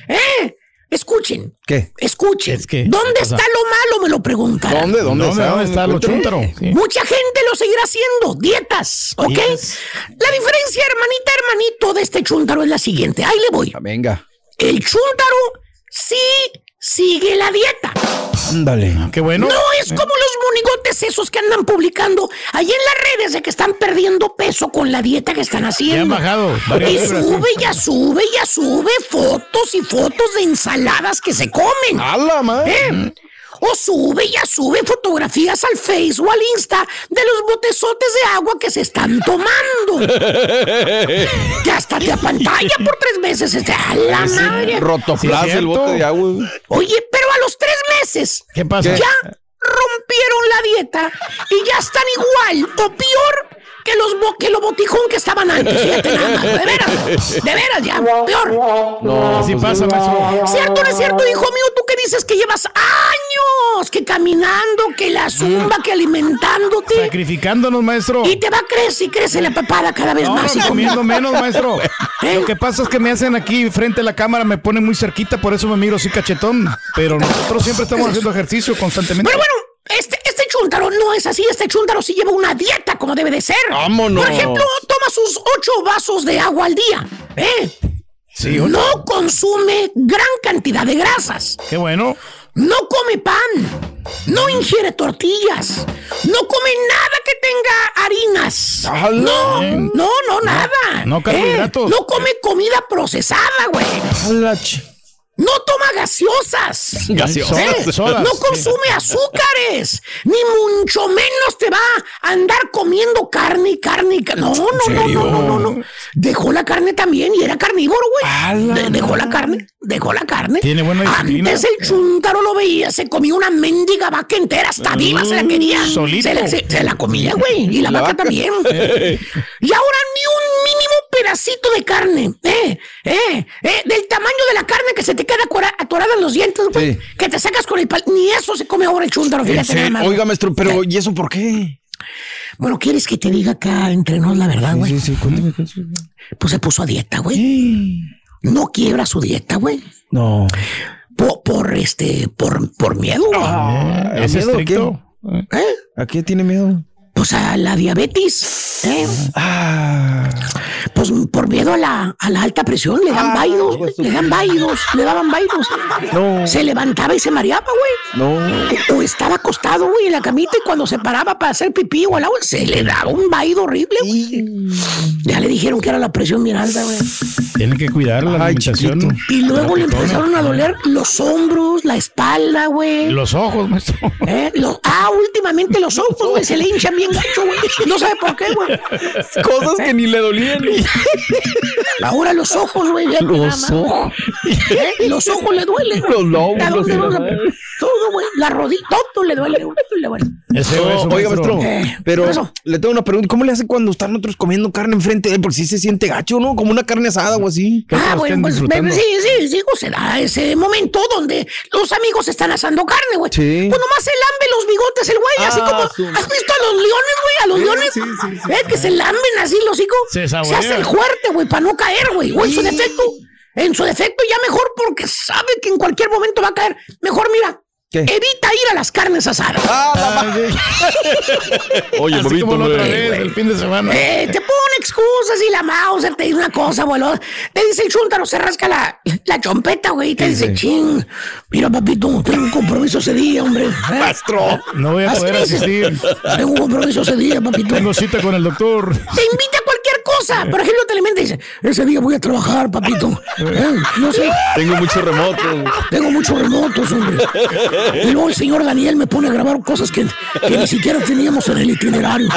Speaker 13: ¿Eh? Escuchen,
Speaker 3: ¿Qué?
Speaker 13: escuchen.
Speaker 2: Es que-
Speaker 13: ¿Dónde está lo malo? Me lo preguntarán.
Speaker 3: ¿Dónde? ¿Dónde,
Speaker 2: ¿Dónde,
Speaker 3: está?
Speaker 2: dónde está lo? Sí.
Speaker 13: Mucha gente lo seguirá haciendo, dietas, ¿ok? La diferencia, hermanita, hermanito, de este chúntaro es la siguiente. Ahí le voy.
Speaker 3: Venga.
Speaker 13: El chúntaro sí sigue la dieta.
Speaker 3: Ándale.
Speaker 2: Qué bueno.
Speaker 13: No es como los monigotes esos que andan publicando ahí en las redes de que están perdiendo peso con la dieta que están haciendo.
Speaker 2: Ya han bajado
Speaker 13: Y
Speaker 2: libras,
Speaker 13: sube, ya sube, ya sube fotos y fotos de ensaladas que se comen.
Speaker 3: ¡A la madre!
Speaker 13: ¿Eh? O sube, ya sube fotografías al Face o al Insta de los botezotes de agua que se están tomando. que hasta te apantalla por tres meses. Este, a la madre.
Speaker 3: Rotoplas
Speaker 2: Sí, es
Speaker 3: el bote de agua.
Speaker 13: Oye, pero a los tres meses
Speaker 2: ¿Qué pasa?
Speaker 13: ya rompieron la dieta y ya están igual o peor que los bo- que lo botijón que estaban antes. Fíjate nada más, de veras, de veras ya, peor.
Speaker 3: No,
Speaker 2: Así
Speaker 3: pues,
Speaker 2: pasa, maestro.
Speaker 13: ¿Cierto o no es cierto, hijo mío? Tú que dices que llevas años que caminando, que la zumba, que alimentándote.
Speaker 2: Sacrificándonos, maestro.
Speaker 13: Y te va a crecer y crece la papada cada vez
Speaker 2: No,
Speaker 13: más.
Speaker 2: no, comiendo menos, maestro.
Speaker 13: ¿Eh?
Speaker 2: Lo que pasa es que me hacen aquí frente a la cámara, me ponen muy cerquita, por eso me miro así cachetón. Pero nosotros siempre estamos haciendo ejercicio constantemente.
Speaker 13: Pero bueno, este, este chúntaro no es así. Este chúntaro sí lleva una dieta como debe de ser.
Speaker 3: Vámonos.
Speaker 13: Por ejemplo, toma sus ocho vasos de agua al día. ¿eh?
Speaker 2: Sí,
Speaker 13: no consume gran cantidad de grasas.
Speaker 2: Qué bueno.
Speaker 13: No come pan. No ingiere tortillas. No come nada que tenga harinas. No, no, no, nada.
Speaker 2: no carbohidratos.
Speaker 13: no come comida procesada, güey. No toma gaseosas.
Speaker 3: Gaseosas.
Speaker 13: ¿Eh?
Speaker 2: sodas.
Speaker 13: No consume azúcares. Ni mucho menos te va a andar comiendo carne y carne y ca- No, no, no, no, no, no, no. Dejó la carne también y era carnívoro, güey. De- dejó la carne, dejó la carne.
Speaker 2: Tiene buena disciplina.
Speaker 13: Antes el chúntaro lo veía, se comía una mendiga vaca entera, hasta viva se la quería.
Speaker 2: Mm, solito.
Speaker 13: Se la, se- se la comía, güey. Y la,
Speaker 3: La
Speaker 13: vaca,
Speaker 3: vaca.
Speaker 13: también. y ahora ni un mínimo pedacito de carne, eh, eh, eh, del tamaño de la carne que se te queda atorada en los dientes, güey,
Speaker 3: Sí.
Speaker 13: que te sacas con el pal. Ni eso se come ahora el chúntaro,
Speaker 3: ¿En
Speaker 13: fíjate nada más.
Speaker 3: Oiga, maestro, pero ¿y eso por qué?
Speaker 13: Bueno, ¿quieres que te diga acá entre nos la verdad, güey?
Speaker 3: Sí, sí, cuéntame, cuéntame.
Speaker 13: Pues se puso a dieta, güey. No quiebra su dieta, güey.
Speaker 3: No.
Speaker 13: Por, por este, por, por miedo, güey.
Speaker 3: Ah,
Speaker 2: ¿Es
Speaker 3: ¿miedo
Speaker 2: estricto?
Speaker 13: ¿Eh?
Speaker 3: ¿A qué tiene miedo?
Speaker 13: Pues a la diabetes, ¿eh? Pues por miedo a la, a la alta presión, le dan vaidos, güey, le dan vaidos, le daban vaidos. Se levantaba y se mareaba, güey.
Speaker 3: No.
Speaker 13: O estaba acostado, güey, en la camita y cuando se paraba para hacer pipí o al agua, se le daba un vaido horrible, güey. Ya le dijeron que era la presión bien alta, güey.
Speaker 2: Tiene que cuidar la alimentación.
Speaker 13: Y luego le empezaron a doler los hombros, la espalda, güey.
Speaker 2: Los ojos, maestro.
Speaker 13: ¿Eh? Los- ah, últimamente los ojos, güey, se le hinchan bien güey. No sabe por qué, güey.
Speaker 3: Cosas que ni le dolían.
Speaker 13: Ahora los ojos, güey.
Speaker 3: Los ojos.
Speaker 13: ¿Eh? Los ojos le duelen.
Speaker 3: Los lóbulos
Speaker 13: güey. La rodilla, todo le duele, güey. le duele.
Speaker 3: No,
Speaker 2: hueso,
Speaker 3: oiga,
Speaker 2: maestro.
Speaker 3: maestro,
Speaker 13: Eh,
Speaker 3: pero
Speaker 13: eso.
Speaker 3: le tengo una pregunta. ¿Cómo le hace cuando están otros comiendo carne enfrente de él? Porque sí se siente gacho, ¿no? Como una carne asada o así.
Speaker 13: Ah, bueno, pues me- sí, sí, sí, pues, se da ese momento donde los amigos están asando carne, güey.
Speaker 3: Sí.
Speaker 13: Pues nomás se lambe los bigotes el güey, así
Speaker 3: Ah,
Speaker 13: como.
Speaker 3: su-
Speaker 13: ¿Has visto a los leones, güey? A los
Speaker 3: Sí,
Speaker 13: leones.
Speaker 3: sí, sí, sí,
Speaker 13: ¿Eh? Que se lamben así los hijos.
Speaker 2: Se
Speaker 13: hace el fuerte, güey, para no caer, güey. O en su defecto. En su defecto ya mejor porque sabe que en cualquier momento va a caer. Mejor, mira.
Speaker 3: ¿Qué?
Speaker 13: Evita ir a las carnes asadas.
Speaker 3: Ah, Oye,
Speaker 2: Así
Speaker 3: papito,
Speaker 2: como la otra vez, el fin de semana.
Speaker 13: Eh, te pone excusas y la Mauser te dice una cosa, abuelo. Te dice el chúntaro, se rasca la, la chompeta, güey. y Te dice, ching, mira, papito, tengo un compromiso ese día, hombre.
Speaker 3: Maestro.
Speaker 2: No voy a poder asistir.
Speaker 13: Tengo un compromiso ese día, papito.
Speaker 2: Tengo cita con el doctor.
Speaker 13: Te invita a cosa. Por ejemplo, te alimenta y dice, ese día voy a trabajar, papito. ¿Eh? No sé,
Speaker 3: Tengo mucho remoto.
Speaker 13: tengo muchos remotos, hombre. Y luego el señor Daniel me pone a grabar cosas que, que ni siquiera teníamos en el itinerario.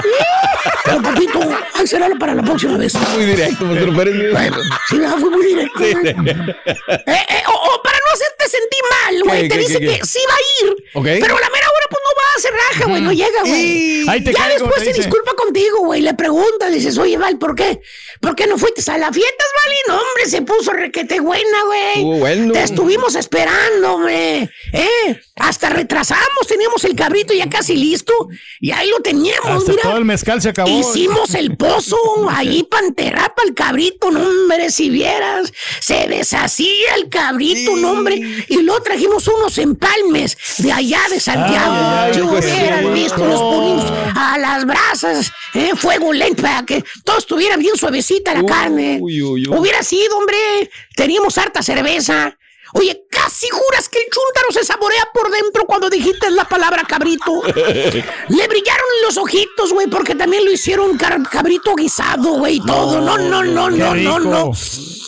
Speaker 13: Pero, papito, ahí será para la próxima vez.
Speaker 3: Muy directo, maestro Pérez.
Speaker 13: Sí, fue muy directo. Eh, eh, o, o sentir mal, güey,
Speaker 3: ¿Qué,
Speaker 13: te
Speaker 3: qué,
Speaker 13: dice
Speaker 3: qué,
Speaker 13: que sí va a ir. Pero a la mera hora, pues no va a hacer raja, güey, no llega, güey. Ya
Speaker 2: caigo,
Speaker 13: después se
Speaker 2: dice.
Speaker 13: disculpa contigo, güey, le pregunta, dices, oye, Val, ¿por qué? ¿Por qué no fuiste a la fiesta, Val? Y no, hombre, se puso requete buena, güey.
Speaker 3: Bueno.
Speaker 13: Te estuvimos esperando, hombre. ¿Eh? Hasta retrasamos, teníamos el cabrito ya casi listo. Y ahí lo teníamos,
Speaker 2: Hasta
Speaker 13: mira.
Speaker 2: todo el mezcal se acabó.
Speaker 13: Hicimos el pozo ahí para el cabrito, no hombre, si vieras, se deshacía el cabrito, no hombre, y luego trajimos unos empalmes de allá de Santiago.
Speaker 2: Ay,
Speaker 13: visto, los ponimos a las brasas, eh, fuego lento para que todo estuviera bien suavecita la carne.
Speaker 3: uy, uy.
Speaker 13: Hubiera sido, hombre, teníamos harta cerveza. Oye, casi juras que el chúntaro se saborea por dentro cuando dijiste la palabra cabrito. Le brillaron los ojitos, güey, porque también lo hicieron cabrito guisado, güey, y todo. No, no, no, no, no, no.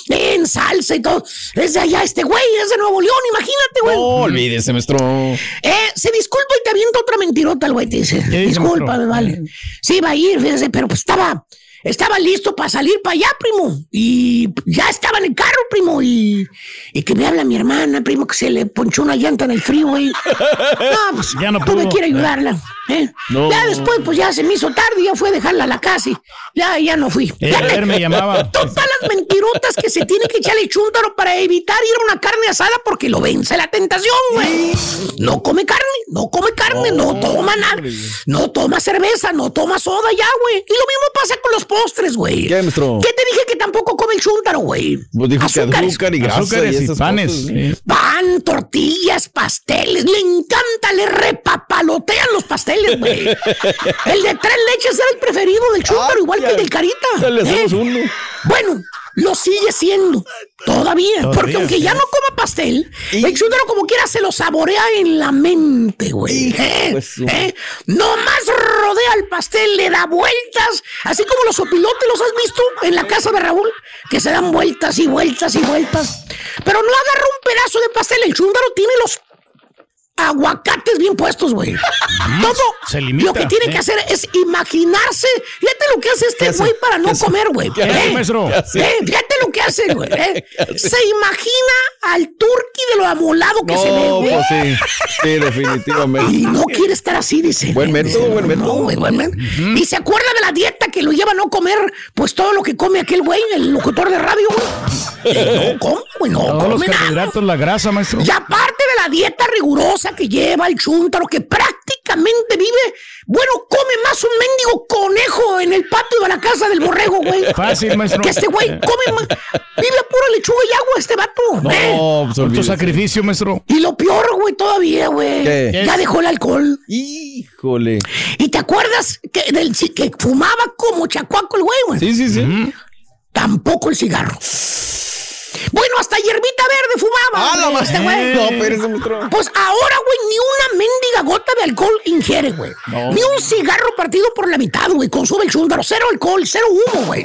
Speaker 13: En salsa y todo. Es de allá este güey, es de Nuevo León, imagínate, güey.
Speaker 3: No, olvídese, maestro.
Speaker 13: Eh, se disculpa y te avienta otra mentirota el güey, te dice. Discúlpame,
Speaker 2: maestro?
Speaker 13: vale. Sí, iba a ir, fíjese, pero pues estaba, estaba listo para salir para allá, primo. Y ya estaba en el carro, primo. Y, y que me habla mi hermana, primo, que se le ponchó una llanta en el frío, güey. No, pues
Speaker 2: Ya no
Speaker 13: tuve
Speaker 2: pudo.
Speaker 13: que ir a ayudarla. ¿eh?
Speaker 3: No.
Speaker 13: Ya después, pues ya se me hizo tarde, ya fue a dejarla a la casa y ya, ya no fui.
Speaker 2: Eh, ayer me llamaba.
Speaker 13: Todas las mentirotas que se tiene que echar el chúntaro para evitar ir a una carne asada porque lo vence la tentación, güey. No come carne, no come carne, no, toma nada. No toma cerveza, no toma soda ya, güey. Y lo mismo pasa con los postres, güey.
Speaker 3: ¿Qué, maestro?
Speaker 13: ¿Qué te dije que tampoco come el chúntaro, güey?
Speaker 3: Pues dijo que
Speaker 13: Azúcares.
Speaker 3: azúcar y grasa
Speaker 2: Azúcares
Speaker 3: y
Speaker 2: y
Speaker 3: esas
Speaker 2: panes.
Speaker 3: cosas, ¿no?
Speaker 2: sí.
Speaker 13: Pan, tortillas, pasteles. Le encanta, le repapalotean los pasteles, güey. El de tres leches era el preferido del chúntaro, igual que el del carita.
Speaker 3: Ya le hacemos
Speaker 13: ¿eh?
Speaker 3: uno.
Speaker 13: Bueno, lo sigue siendo. Todavía.
Speaker 2: Todavía,
Speaker 13: porque aunque
Speaker 2: sí.
Speaker 13: ya no coma pastel, el chúndaro como quiera se lo saborea en la mente, güey. ¿Eh?
Speaker 3: pues,
Speaker 13: ¿Eh? Nomás rodea el pastel, le da vueltas. Así como los opilotes, ¿los has visto? En la casa de Raúl. Que se dan vueltas y vueltas y vueltas. Pero no agarra un pedazo de pastel. El chúndaro tiene los aguacates bien puestos, güey. Todo
Speaker 2: se limita,
Speaker 13: lo que tiene
Speaker 2: ¿eh?
Speaker 13: que hacer es imaginarse. Fíjate lo que hace este güey para no comer, güey.
Speaker 3: ¿Qué hace,
Speaker 13: ¿Eh?
Speaker 2: maestro?
Speaker 13: Eh, fíjate lo que hace, güey. Se imagina al turqui de lo amolado que se ve,
Speaker 3: No,
Speaker 13: güey.
Speaker 3: pues sí. Sí, definitivamente.
Speaker 13: Y no quiere estar así, dice.
Speaker 3: Buen método, buen método.
Speaker 13: No, buen método. Y se acuerda de la dieta que lo lleva a no comer, pues todo lo que come aquel güey, el locutor de radio, güey. No come, güey, no
Speaker 2: Todos los
Speaker 13: come nada.
Speaker 2: carbohidratos, la grasa, maestro.
Speaker 13: Y aparte de la dieta rigurosa que lleva el chúntaro, que prácticamente vive, bueno, come más un mendigo conejo en el patio de la casa del borrego, güey.
Speaker 2: Fácil, maestro.
Speaker 13: Que este güey come más, vive a pura lechuga y agua este vato. ¿eh?
Speaker 3: No, pues
Speaker 2: Por tu
Speaker 3: olvídese.
Speaker 2: sacrificio, maestro.
Speaker 13: Y lo peor, güey, todavía, güey.
Speaker 3: ¿Qué?
Speaker 13: Ya dejó el alcohol.
Speaker 3: Híjole.
Speaker 13: ¿Y te acuerdas que, del, que fumaba como chacuaco el güey, güey?
Speaker 3: Sí, sí, sí.
Speaker 13: Tampoco el cigarro. Bueno, hasta hierbita verde fumaba.
Speaker 3: Ah, la
Speaker 13: este güey.
Speaker 3: No, espérese, maestro.
Speaker 13: Pues ahora, güey, ni una mendiga gota de alcohol ingiere, güey.
Speaker 3: No.
Speaker 13: Ni un cigarro partido por la mitad, güey. Consume el chúndaro. Cero alcohol, cero humo, güey.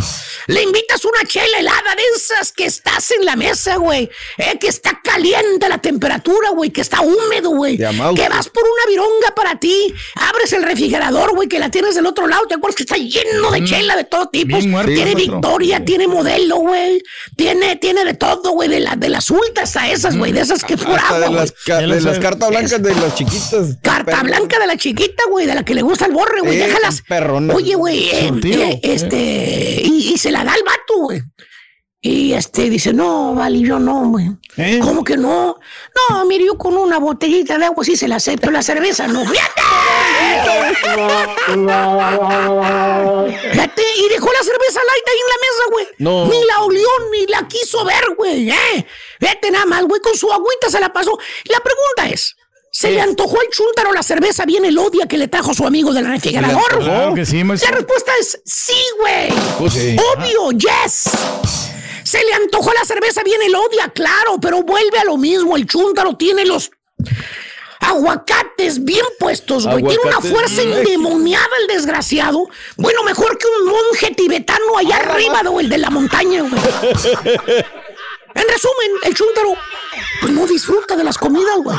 Speaker 13: Le invitas una chela helada de esas que estás en la mesa, güey. Eh, que está caliente la temperatura, güey. Que está húmedo, güey. Que vas por una vironga para ti. Abres el refrigerador, güey, que la tienes del otro lado. ¿Te acuerdas que está lleno de chela de todo tipo? Tiene. Victoria, tiene modelo, güey. Tiene, tiene de todo, güey. De, la, de las ultras a esas, güey. De esas que agua,
Speaker 3: de
Speaker 13: güey.
Speaker 3: las, ca- de las cartas blancas de las chiquitas.
Speaker 13: Carta blanca de la chiquita, güey, de la que le gusta el borre, güey.
Speaker 3: Eh,
Speaker 13: Déjalas.
Speaker 3: perrona.
Speaker 13: Oye, güey, eh,
Speaker 3: Surtido.
Speaker 13: eh, este, y, y se la da al vato, güey. Y este dice, no, vale, yo no, güey.
Speaker 3: ¿Eh?
Speaker 13: ¿Cómo que no? No, mire, yo con una botellita de agua sí se la acepto, la cerveza no. ¡Fíjate! Fíjate, y dejó la cerveza light ahí en la mesa, güey.
Speaker 3: No.
Speaker 13: Ni la olió, ni la quiso ver, güey, ¿eh? Fíjate nada más, güey, con su agüita se la pasó. La pregunta es, ¿se le antojó al chúntaro la cerveza bien elodia que le trajo su amigo del refrigerador?
Speaker 2: Claro que sí,
Speaker 13: La respuesta es sí, güey.
Speaker 3: Pues sí.
Speaker 13: Obvio, yes. Se le antojó la cerveza bien elodia, claro, pero vuelve a lo mismo. El chúntaro tiene los aguacates bien puestos, güey. Tiene una fuerza endemoniada el desgraciado. Bueno, mejor que un monje tibetano allá arriba, güey, el de la montaña, güey. En resumen, el chúntaro pues no disfruta de las comidas, güey.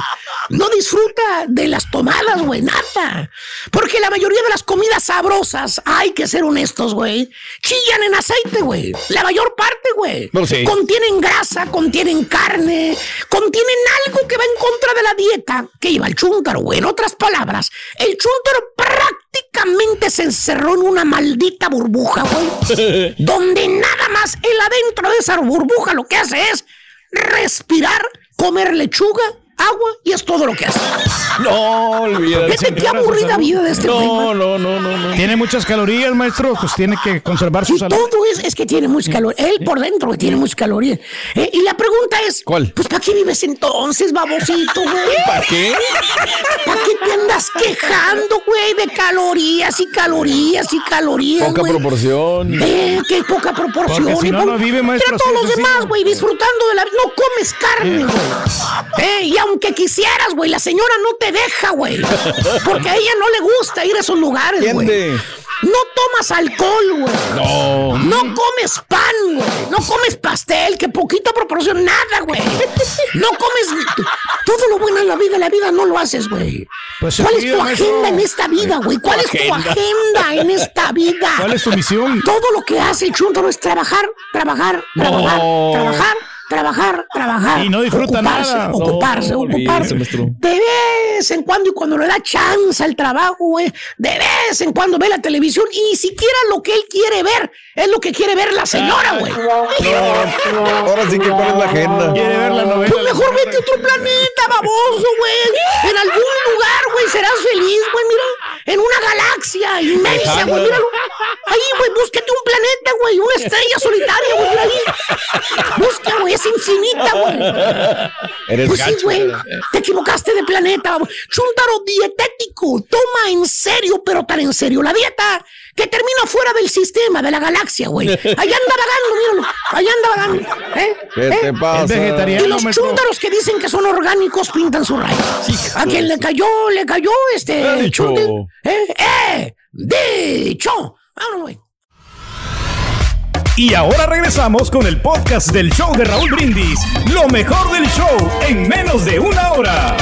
Speaker 13: No disfruta de las tomadas, güey, nada. Porque la mayoría de las comidas sabrosas, hay que ser honestos, güey, chillan en aceite, güey. La mayor parte, güey.
Speaker 3: No, sí.
Speaker 13: Contienen grasa, contienen carne, contienen algo que va en contra de la dieta que lleva el chúntaro, güey. En otras palabras, el chúntaro prácticamente se encerró en una maldita burbuja, güey. donde nada más él adentro de esa burbuja lo que hace es respirar, comer lechuga, agua y es todo lo que hace.
Speaker 3: No, olvídate.
Speaker 13: Fíjate qué aburrida vida de este.
Speaker 3: No, no, no, no, no.
Speaker 2: Tiene muchas calorías, maestro. Pues tiene que conservar su
Speaker 13: Y
Speaker 2: salud.
Speaker 13: todo es, es que tiene muchas calorías. Él por dentro güey, tiene muchas calorías. Eh, y la pregunta es:
Speaker 3: ¿Cuál?
Speaker 13: Pues ¿para qué vives entonces, babosito, güey?
Speaker 3: ¿Para qué?
Speaker 13: ¿Para qué te andas quejando, güey, de calorías y calorías y calorías?
Speaker 3: Poca
Speaker 13: güey?
Speaker 3: proporción.
Speaker 13: Eh, qué poca proporción.
Speaker 2: Porque si no, vive, maestro,
Speaker 13: Mira todos los demás, güey, disfrutando de la vida. No comes carne, güey. Eh, y aunque quisieras, güey, la señora no te deja, güey. Porque a ella no le gusta ir a esos lugares, güey. No tomas alcohol, güey.
Speaker 3: No.
Speaker 13: No comes pan, güey. No comes pastel, que poquita proporción, nada, güey. No comes todo lo bueno en la vida, la vida no lo haces, güey.
Speaker 2: Pues
Speaker 13: ¿Cuál es tu
Speaker 2: maestro.
Speaker 13: agenda en esta vida, güey? ¿Cuál es tu
Speaker 3: Agenda.
Speaker 13: agenda en esta vida?
Speaker 2: ¿Cuál es tu misión?
Speaker 13: Todo lo que hace el chúntaro es trabajar, trabajar, trabajar,
Speaker 3: No.
Speaker 13: trabajar, trabajar, trabajar.
Speaker 2: Y no disfruta
Speaker 13: ocuparse,
Speaker 2: nada.
Speaker 13: Ocuparse,
Speaker 3: No,
Speaker 13: ocuparse. De vez en cuando y cuando le da chance al trabajo, güey. De vez en cuando ve la televisión y ni siquiera lo que él quiere ver es lo que quiere ver la señora, güey.
Speaker 3: Ahora sí que cuál es la agenda.
Speaker 2: Quiere ver la novela.
Speaker 13: Pues mejor vete a otro planeta, baboso, güey. En algún lugar, güey, serás feliz, güey, mira. En una galaxia inmensa, güey, míralo. Ahí, güey, búsquete un planeta, güey, una estrella solitaria, güey, mira ahí. Busca, güey, es infinita, güey.
Speaker 3: Eres
Speaker 13: Pues sí, güey. Te equivocaste de planeta. Chuntaro dietético. Toma en serio, pero tan en serio la dieta que termina fuera del sistema, de la galaxia, güey. Allá anda vagando, míralo. Allá anda vagando. ¿eh?
Speaker 3: ¿Qué
Speaker 13: ¿Eh?
Speaker 3: te pasa?
Speaker 2: Es vegetariano.
Speaker 13: Y los chúntaros que dicen que son orgánicos pintan su rayo. A quien le cayó, le cayó este.
Speaker 3: Dicho.
Speaker 13: chunte- ¿Eh? ¡Eh! ¡Dicho! Vámonos, güey.
Speaker 9: Y ahora regresamos con el podcast del show de Raúl Brindis. Lo mejor del show en menos de una hora.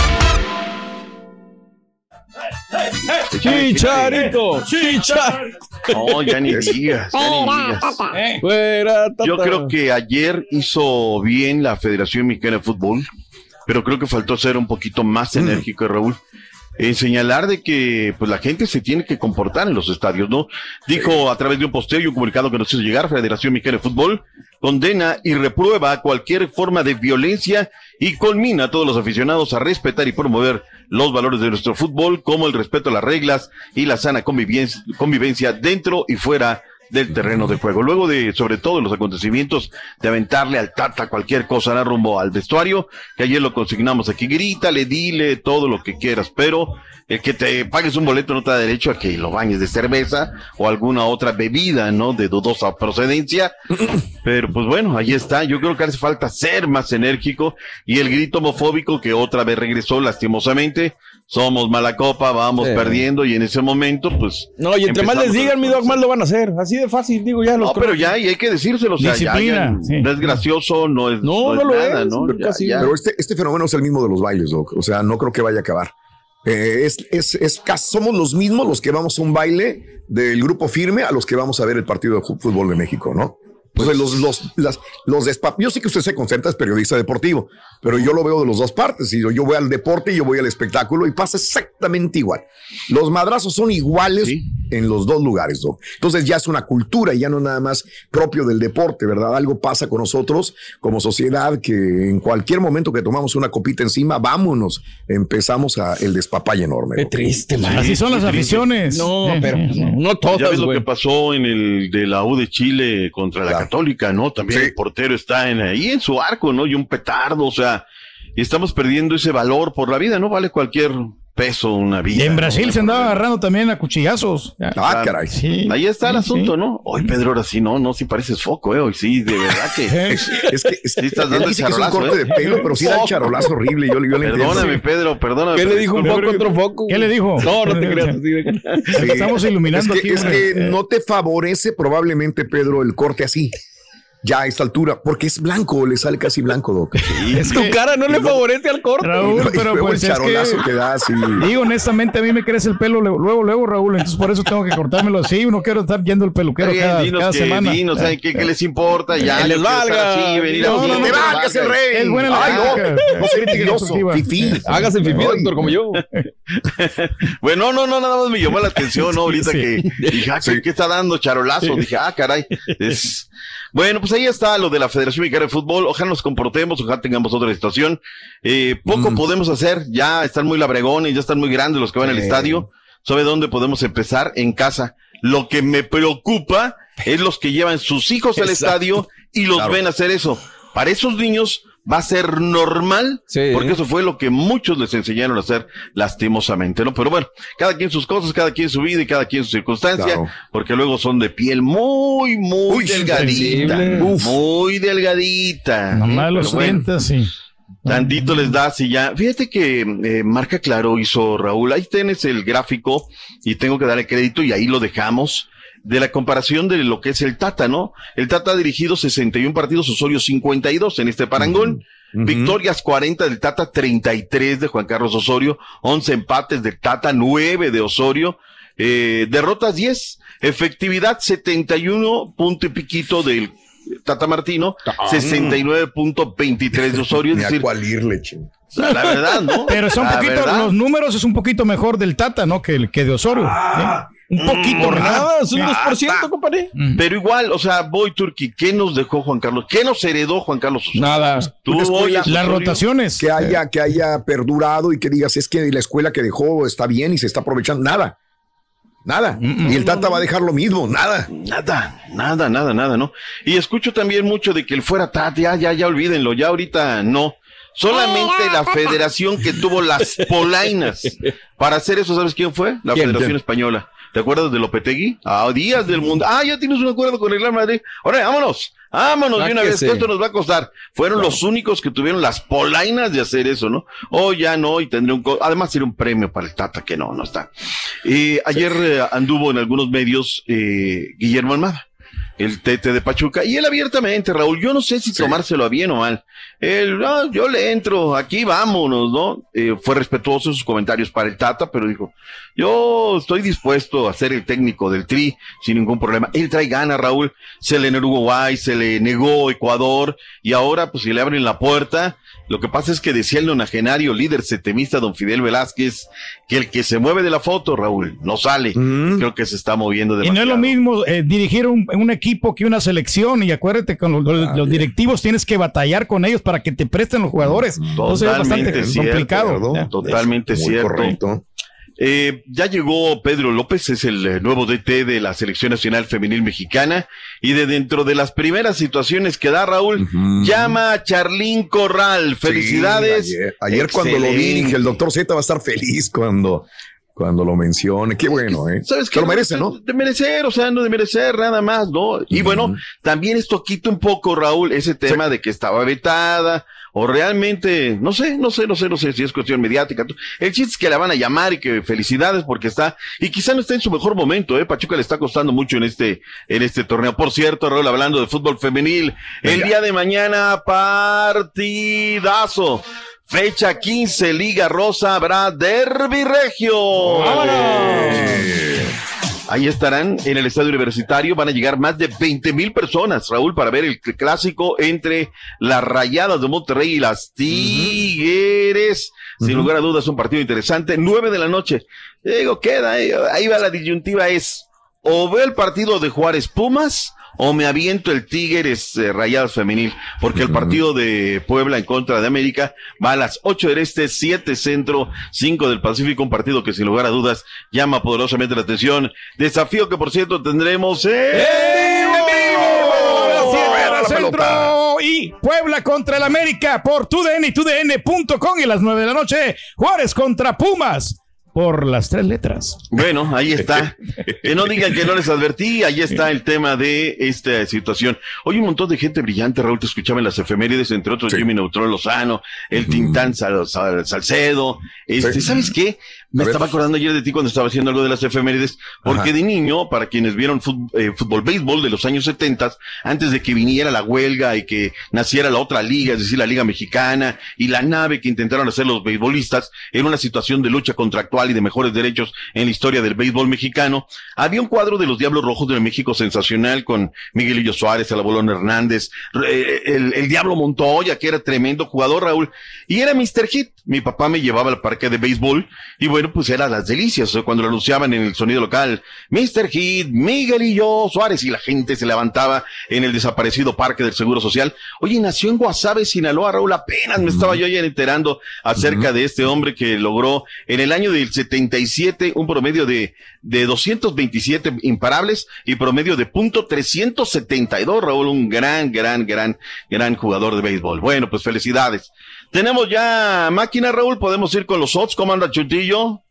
Speaker 3: Chicharito, chicharito.
Speaker 19: No, ya ni digas, ya ni digas.
Speaker 3: Fuera, tata.
Speaker 19: Yo creo que ayer hizo bien la Federación Mexicana de Fútbol, pero creo que faltó ser un poquito más enérgico, Raúl. En señalar de que pues la gente se tiene que comportar en los estadios, ¿no? Dijo a través de un posteo y un comunicado que nos hizo llegar Federación Mexicana de Fútbol, condena y reprueba cualquier forma de violencia y culmina a todos los aficionados a respetar y promover los valores de nuestro fútbol, como el respeto a las reglas y la sana convivencia, convivencia dentro y fuera del terreno de juego. Luego de, sobre todo, los acontecimientos de aventarle al tata cualquier cosa ¿no? rumbo al vestuario, que ayer lo consignamos aquí, grítale, dile todo lo que quieras, pero el que te pagues un boleto no te da derecho a que lo bañes de cerveza o alguna otra bebida, ¿no? De dudosa procedencia. Pero pues bueno, ahí está. Yo creo que hace falta ser más enérgico y el grito homofóbico que otra vez regresó lastimosamente. Somos mala copa, vamos
Speaker 3: Sí.
Speaker 19: perdiendo y en ese momento, pues.
Speaker 3: No, y entre más les digan, mi dog, más lo van a hacer. Así de fácil, digo, ya los
Speaker 19: No, pero ya, y hay que decírselo, o sea,
Speaker 3: Disciplina,
Speaker 19: ya
Speaker 3: sí.
Speaker 19: no es gracioso, no es,
Speaker 3: No,
Speaker 19: no
Speaker 3: no
Speaker 19: es
Speaker 3: lo
Speaker 19: nada,
Speaker 3: es,
Speaker 19: ¿no?
Speaker 3: pero
Speaker 19: Ya,
Speaker 3: casi-
Speaker 19: ya.
Speaker 1: Pero este, este fenómeno es el mismo de los bailes, Doc. O sea, no creo que vaya a acabar. Eh, es, es, es casi- somos los mismos los que vamos a un baile del grupo firme a los que vamos a ver el partido de fútbol de México, ¿no? Entonces, los, los, las, los despa- yo sé que usted se concentra, es periodista deportivo, pero yo lo veo de las dos partes. Y yo, yo voy al deporte y yo voy al espectáculo y pasa exactamente igual. Los madrazos son iguales en los dos lugares, Doc. Entonces ya es una cultura y ya no nada más propio del deporte, ¿verdad? Algo pasa con nosotros como sociedad que en cualquier momento que tomamos una copita encima, vámonos, empezamos a el despapalle enorme. Qué
Speaker 3: triste,
Speaker 2: Así son las aficiones.
Speaker 3: No, pero
Speaker 2: sí.
Speaker 3: no todas,
Speaker 19: Ya ves lo que pasó en el de la U de Chile contra la Católica, ¿no? También el portero está en ahí en su arco, ¿no? Y un petardo, o sea, y estamos perdiendo ese valor por la vida, ¿no? Vale cualquier peso una vida.
Speaker 2: Y en
Speaker 19: ¿no?
Speaker 2: Brasil se andaba agarrando también a cuchillazos.
Speaker 19: Ah, caray.
Speaker 2: Sí.
Speaker 19: Ahí está el
Speaker 2: Sí,
Speaker 19: asunto,
Speaker 2: sí.
Speaker 19: ¿no? Hoy, Pedro, ahora sí, no, no, sí pareces foco, ¿eh? Hoy sí, de verdad que.
Speaker 1: Es, es que, es,
Speaker 19: Sí estás dando el
Speaker 1: que es un
Speaker 19: charolazo,
Speaker 1: corte
Speaker 19: ¿eh?
Speaker 1: de pelo, pero sí da el charolazo horrible. Yo, yo.
Speaker 19: Perdóname, Pedro, perdóname.
Speaker 3: ¿Qué le dijo un foco otro foco?
Speaker 2: ¿Qué le dijo?
Speaker 3: No, no te creas. así de-
Speaker 1: Sí.
Speaker 2: Estamos iluminando
Speaker 1: es que,
Speaker 2: aquí,
Speaker 1: es
Speaker 2: hombre.
Speaker 1: que no te favorece probablemente, Pedro, el corte así. Ya a esta altura, porque es blanco, le sale casi blanco, Doc.
Speaker 2: Es
Speaker 3: Tu
Speaker 2: que-
Speaker 3: cara no le favorece al corte.
Speaker 2: Raúl, pero pues
Speaker 1: el
Speaker 2: es
Speaker 1: charolazo que,
Speaker 2: que...
Speaker 1: da así.
Speaker 2: Digo, honestamente, a mí me crece el pelo luego, luego, luego, Raúl, entonces por eso tengo que cortármelo así. No quiero estar yendo al peluquero
Speaker 19: bien,
Speaker 2: cada,
Speaker 19: dinos
Speaker 2: cada
Speaker 19: que-
Speaker 2: semana.
Speaker 19: dinos, ¿saben qué, qué les importa? Ya,
Speaker 3: Que les valga.
Speaker 19: así, venir
Speaker 2: No, no, no,
Speaker 19: que
Speaker 1: ¡Te valgas el rey!
Speaker 2: Es buena la
Speaker 1: Ay, no, no
Speaker 2: Constructiva.
Speaker 1: fifí.
Speaker 3: Hágase fifí,
Speaker 1: Ay.
Speaker 3: doctor, como yo.
Speaker 19: Bueno, no, no, nada más me llamó la atención, ¿no? Ahorita
Speaker 2: Sí.
Speaker 19: que dije, ah, ¿qué, qué está dando charolazo? Dije, ah, caray. Es... Bueno, pues ahí está lo de la Federación Mexicana de Fútbol. Ojalá nos comportemos, ojalá tengamos otra situación. Eh, poco podemos hacer, ya están muy labregones, ya están muy grandes los que van al estadio. ¿Sabe dónde podemos empezar? En casa. Lo que me preocupa es los que llevan sus hijos al
Speaker 3: Exacto.
Speaker 19: estadio y los
Speaker 1: Claro.
Speaker 19: ven hacer eso. Para esos niños va a ser normal,
Speaker 3: Sí.
Speaker 19: porque eso fue lo que muchos les enseñaron a hacer lastimosamente, ¿no? Pero bueno, cada quien sus cosas, cada quien su vida y cada quien su circunstancia,
Speaker 1: Claro.
Speaker 19: porque luego son de piel muy, muy
Speaker 1: Uy,
Speaker 19: delgadita, muy delgadita.
Speaker 2: Nomás
Speaker 19: ¿eh?
Speaker 2: los
Speaker 19: bueno,
Speaker 2: sí.
Speaker 19: Tantito les das y ya. Fíjate que eh, Marca Claro hizo Raúl. Ahí tienes el gráfico y tengo que darle crédito y ahí lo dejamos de la comparación de lo que es el Tata, ¿no? El Tata ha dirigido 61 partidos, Osorio 52 en este parangón. Victorias 40 del Tata, 33 de Juan Carlos Osorio, 11 empates del Tata, 9 de Osorio, eh, derrotas 10, efectividad 71 punto y piquito del Tata Martino, 69.23 de Osorio, es decir,
Speaker 1: cuál irle,
Speaker 19: la, verdad, ¿no?
Speaker 2: Pero son
Speaker 19: La
Speaker 2: poquito,
Speaker 19: verdad.
Speaker 2: los números es un poquito mejor del Tata, ¿no? Que, el- que de Osorio. ¿eh? Un poquito
Speaker 3: Por
Speaker 2: mejor.
Speaker 3: nada, es un
Speaker 2: Sí.
Speaker 3: 2%, compadre.
Speaker 19: Pero igual, o sea, voy Turki, ¿qué nos dejó Juan Carlos? ¿Qué nos heredó Juan Carlos?
Speaker 3: Nada.
Speaker 19: Tú oyes,
Speaker 2: Las rotaciones.
Speaker 1: Que haya, que haya perdurado y que digas, es que la escuela que dejó está bien y se está aprovechando. Nada. Nada. Y el Tata va a dejar lo mismo. Nada.
Speaker 19: Nada, nada, nada, nada, ¿no? Y escucho también mucho de que el fuera Tata, ya, ya, ya olvídenlo, ya ahorita no. Solamente la federación que tuvo las polainas para hacer eso, ¿sabes quién fue? La
Speaker 3: ¿Quién?
Speaker 19: Federación
Speaker 3: ¿Quién?
Speaker 19: Española. ¿Te acuerdas de Lopetegui? A días del mundo. Ah, ya tienes un acuerdo con el Real Madrid. Ahora, vámonos. Vámonos de una vez, esto nos va a costar. Fueron los únicos que tuvieron las polainas de hacer eso, ¿no? O ya no, y tendría un... Además, era un premio para el Tata, que no, no está. Eh, ayer eh, anduvo en algunos medios eh, Guillermo Almada. el Tete de Pachuca, y él abiertamente, Raúl, yo no sé si tomárselo a bien o mal. Él, "Ah, yo le entro, aquí vámonos, ¿no? Eh, fue respetuoso en sus comentarios para el Tata, pero dijo, yo estoy dispuesto a ser el técnico del Tri sin ningún problema. Él trae ganas, Raúl, se le negó Uruguay, se le negó Ecuador, y ahora, pues si le abren la puerta, lo que pasa es que decía el nonagenario líder setemista don Fidel Velázquez que el que se mueve de la foto, Raúl, no sale. Creo que se está moviendo
Speaker 2: Y no es lo mismo eh, dirigir un, un equipo que una selección. Y acuérdate, con los, los- los directivos tienes que batallar con ellos para que te presten los jugadores. Entonces es bastante
Speaker 19: Totalmente cierto,
Speaker 2: complicado.
Speaker 19: ¿no? Totalmente cierto.
Speaker 20: correcto.
Speaker 19: Eh, ya llegó Pedro López, es el eh, nuevo DT de la Selección Nacional Femenil Mexicana, y de dentro de las primeras situaciones que da Raúl, llama a Charlín Corral. Felicidades.
Speaker 20: Sí, ayer ayer cuando lo vi, dije, el doctor Z va a estar feliz cuando, cuando lo mencione. Qué bueno, ¿eh?
Speaker 19: ¿Sabes
Speaker 20: Se
Speaker 19: qué?
Speaker 20: lo merece, ¿no?
Speaker 19: De merecer, o sea, no de merecer nada más, ¿no? Y bueno, también esto quita un poco, Raúl, ese tema de que estaba vetada, o realmente, no sé, no sé, no sé, no sé si es cuestión mediática. El chiste es que la van a llamar y que felicidades porque está, y quizá no está en su mejor momento, ¿eh? Pachuca le está costando mucho en este, en este torneo. Por cierto, Raúl, hablando de fútbol femenil, el día de mañana, partidazo. Fecha 15, Liga Rosa, habrá Derby Regio. Ahí estarán en el estadio universitario. Van a llegar más de 20 mil personas, Raúl, para ver el cl- clásico entre las Rayadas de Monterrey y las Tigres. Sin lugar a dudas, un partido interesante. Nueve de la noche. Digo, queda, ahí va la disyuntiva es, o veo el partido de Juárez Pumas, o me aviento el Tigres eh, Rayadas Femenil, porque el partido de Puebla en contra de América va a las 8 del Este, 7 Centro, 5 del Pacífico, un partido que sin lugar a dudas llama poderosamente la atención. Desafío que por cierto tendremos en
Speaker 2: Sierra Centro y Puebla contra el América por TUDN y TUDN.com y a las 9 de la noche Juárez contra Pumas por las tres letras.
Speaker 19: Bueno, ahí está. Que no digan que no les advertí, ahí está el tema de esta situación. Hoy un montón de gente brillante, Raúl, te escuchaba en las efemérides, entre otros Jimmy Neutron Lozano, el Tintán Sal- Sal- Salcedo. Este,
Speaker 20: Sí.
Speaker 19: ¿Sabes qué? Me estaba acordando ayer de ti cuando estaba haciendo algo de las efemérides, porque
Speaker 20: Ajá.
Speaker 19: de niño, para quienes vieron eh, fútbol, béisbol de los años 70, antes de que viniera la huelga y que naciera la otra liga, es decir, la Liga Mexicana y la nave que intentaron hacer los beisbolistas, en una situación de lucha contractual y de mejores derechos en la historia del béisbol mexicano, había un cuadro de los Diablos Rojos de México sensacional con Miguelillo Suárez, el Abolón Hernández, el, el Diablo Montoya, que era tremendo jugador, Raúl, y era Mr. Hit. Mi papá me llevaba al parque de béisbol y bueno, pues era las delicias, cuando lo anunciaban en el sonido local, Mr. Hit, Miguelillo Suárez, y la gente se levantaba en el desaparecido parque del Seguro Social. Oye, nació en Guasave, Sinaloa, Raúl, apenas me estaba yo ayer enterando acerca de este hombre que logró en el año del 77 un promedio de, de 227 imparables y promedio de punto 372, Raúl, un gran, gran, gran, gran jugador de béisbol. Bueno, pues felicidades. Tenemos ya máquina, Raúl, podemos ir con los odds. ¿Cómo anda Chutillo?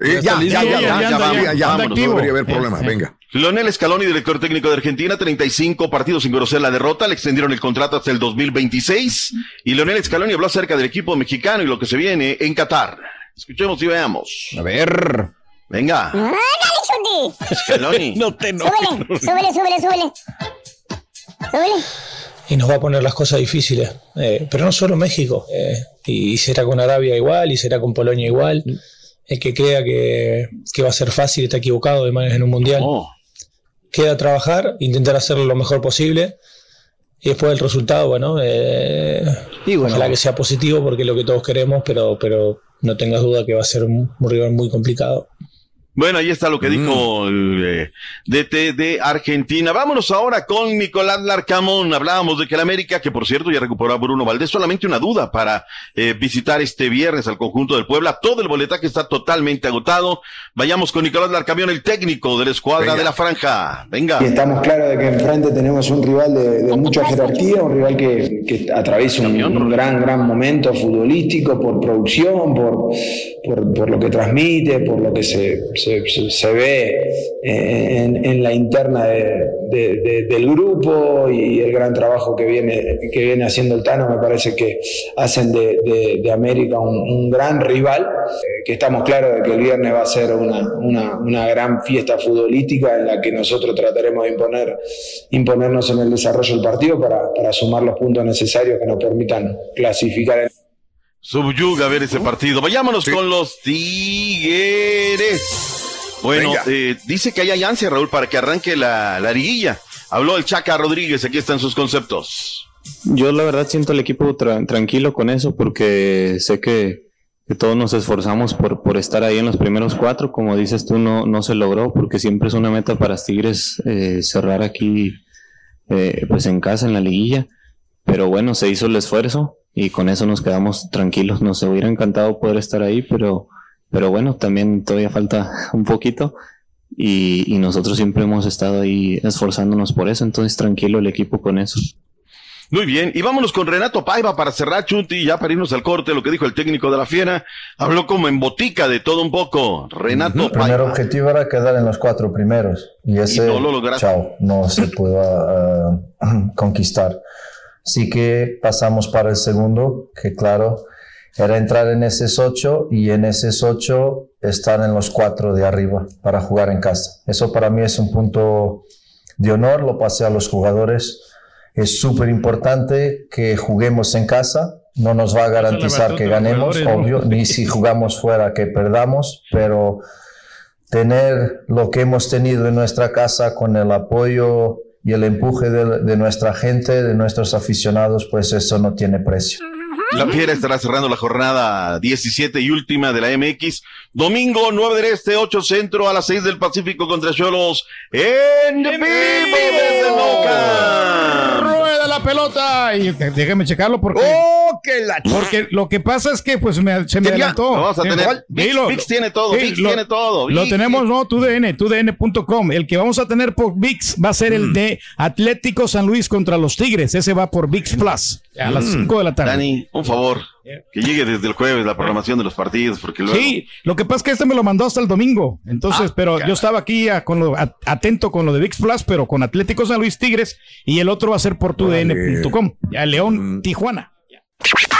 Speaker 20: Eh, ya, ya, ya, ya, ya,
Speaker 19: vamos,
Speaker 20: ya, ya,
Speaker 19: vámonos.
Speaker 20: no debería haber problema, venga.
Speaker 19: Leonel Scaloni, director técnico de Argentina, 35 partidos sin conocer la derrota, le extendieron el contrato hasta el 2026 y Leonel Scaloni habló acerca del equipo mexicano y lo que se viene en Qatar. Escuchemos y veamos.
Speaker 3: A ver.
Speaker 19: Venga.
Speaker 6: ¡Ah!
Speaker 19: Scaloni.
Speaker 3: no te
Speaker 6: Súbele, súbele, súbele, súbele. Súbele.
Speaker 21: Y nos va a poner las cosas difíciles. Eh, pero no solo México, eh, y, y será con Arabia igual, y será con Polonia igual. El que crea que, que va a ser fácil está equivocado de manera en un mundial. Queda trabajar, intentar hacerlo lo mejor posible. Y después el resultado, bueno, eh, ojalá que sea positivo porque es lo que todos queremos, pero, pero no tengas duda que va a ser un, un rival muy complicado.
Speaker 19: Bueno, ahí está lo que dijo el eh, DT de Argentina. Vámonos ahora con Nicolás Larcamón. Hablábamos de que el América, que por cierto ya recuperó a Bruno Valdés, solamente una duda para eh, visitar este viernes al conjunto del Puebla. Todo el boletaje está totalmente agotado. Vayamos con Nicolás Larcamón, el técnico de la escuadra de la franja. Venga.
Speaker 22: Y estamos claros de que enfrente tenemos un rival de, de mucha jerarquía, un rival que, que atraviesa un, un gran, gran momento futbolístico por producción, por, por, por lo que transmite, por lo que se, se se, se- se ve eh, en, en la interna de- de- de- del grupo y el gran trabajo que viene, que viene haciendo el Tano. Me parece que hacen de, de- de América un, un gran rival, eh, que estamos claros de que el viernes va a ser una, una- una gran fiesta futbolística en la que nosotros trataremos de imponer, imponernos en el desarrollo del partido para, para sumar los puntos necesarios que nos permitan clasificar en
Speaker 19: Subyuga a ver ese partido. Vayámonos con los Tigres. Bueno, eh, dice que hay ansia, Raúl, para que arranque la, la liguilla. Habló el Chaca Rodríguez, aquí están sus conceptos.
Speaker 23: Yo la verdad siento el equipo tra- tranquilo con eso porque sé que, que todos nos esforzamos por, por estar ahí en los primeros cuatro. Como dices tú, no, no se logró porque siempre es una meta para Tigres eh, cerrar aquí eh, pues en casa, en la liguilla. Pero bueno, se hizo el esfuerzo y con eso nos quedamos tranquilos. Nos hubiera encantado poder estar ahí, pero, pero bueno, también todavía falta un poquito. Y, y nosotros siempre hemos estado ahí esforzándonos por eso, entonces tranquilo el equipo con eso.
Speaker 19: Muy bien, y vámonos con Renato Paiva para cerrar, Chunti, ya para irnos al corte, lo que dijo el técnico de la Fiera. Habló como en botica de todo un poco. Renato
Speaker 24: El primer
Speaker 19: Paiva.
Speaker 24: objetivo era quedar en los cuatro primeros y ese,
Speaker 19: no lo lograste.
Speaker 24: chao, no se pudo ah, conquistar. Así que pasamos para el segundo, que claro, era entrar en ese 8 y en ese 8 estar en los cuatro de arriba para jugar en casa. Eso para mí es un punto de honor, lo pasé a los jugadores. Es súper importante que juguemos en casa. No nos va a garantizar que ganemos, obvio, ni si jugamos fuera que perdamos, pero tener lo que hemos tenido en nuestra casa con el apoyo y el empuje de, de nuestra gente, de nuestros aficionados, pues eso no tiene precio.
Speaker 19: La Fiera estará cerrando la jornada 17 y última de la MX. Domingo 9 del Este, 8 Centro, a las 6 del Pacífico contra Cholos. En vivo desde Moca.
Speaker 2: Rueda la pelota y déjeme checarlo porque
Speaker 20: ¡Oh, que la
Speaker 2: porque lo que pasa es que pues me, se me adelantó.
Speaker 19: Lo vamos a tener. VIX- VIX tiene todo, VIX tiene todo,
Speaker 2: Lo
Speaker 19: VIX.
Speaker 2: tenemos, no, TUDN, TUDN.com. El que vamos a tener por VIX va a ser
Speaker 19: Mm.
Speaker 2: el de Atlético San Luis contra los Tigres. Ese va por VIX Plus a las
Speaker 19: Mm.
Speaker 2: 5 de la tarde.
Speaker 19: Dani, un favor, que llegue desde el jueves la programación de los partidos, porque luego...
Speaker 2: Sí, lo que pasa es que este me lo mandó hasta el domingo. Entonces,
Speaker 19: Ah,
Speaker 2: pero
Speaker 19: caray.
Speaker 2: yo estaba aquí a- con lo- a- atento con lo de VIX Plus, pero con Atlético San Luis Tigres y el otro va a ser por TUDN.com. Ya León, Tijuana. you.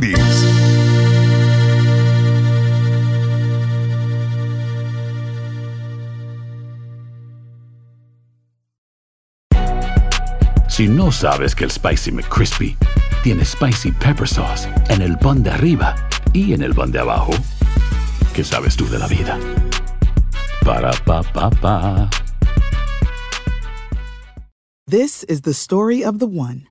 Speaker 1: Brindis.
Speaker 14: Si no sabes que el Spicy McCrispy tiene Spicy Pepper Sauce en el pan de arriba y en el pan de abajo, ¿qué sabes tú de la vida? Para, pa, pa, pa.
Speaker 25: This is the story of the one.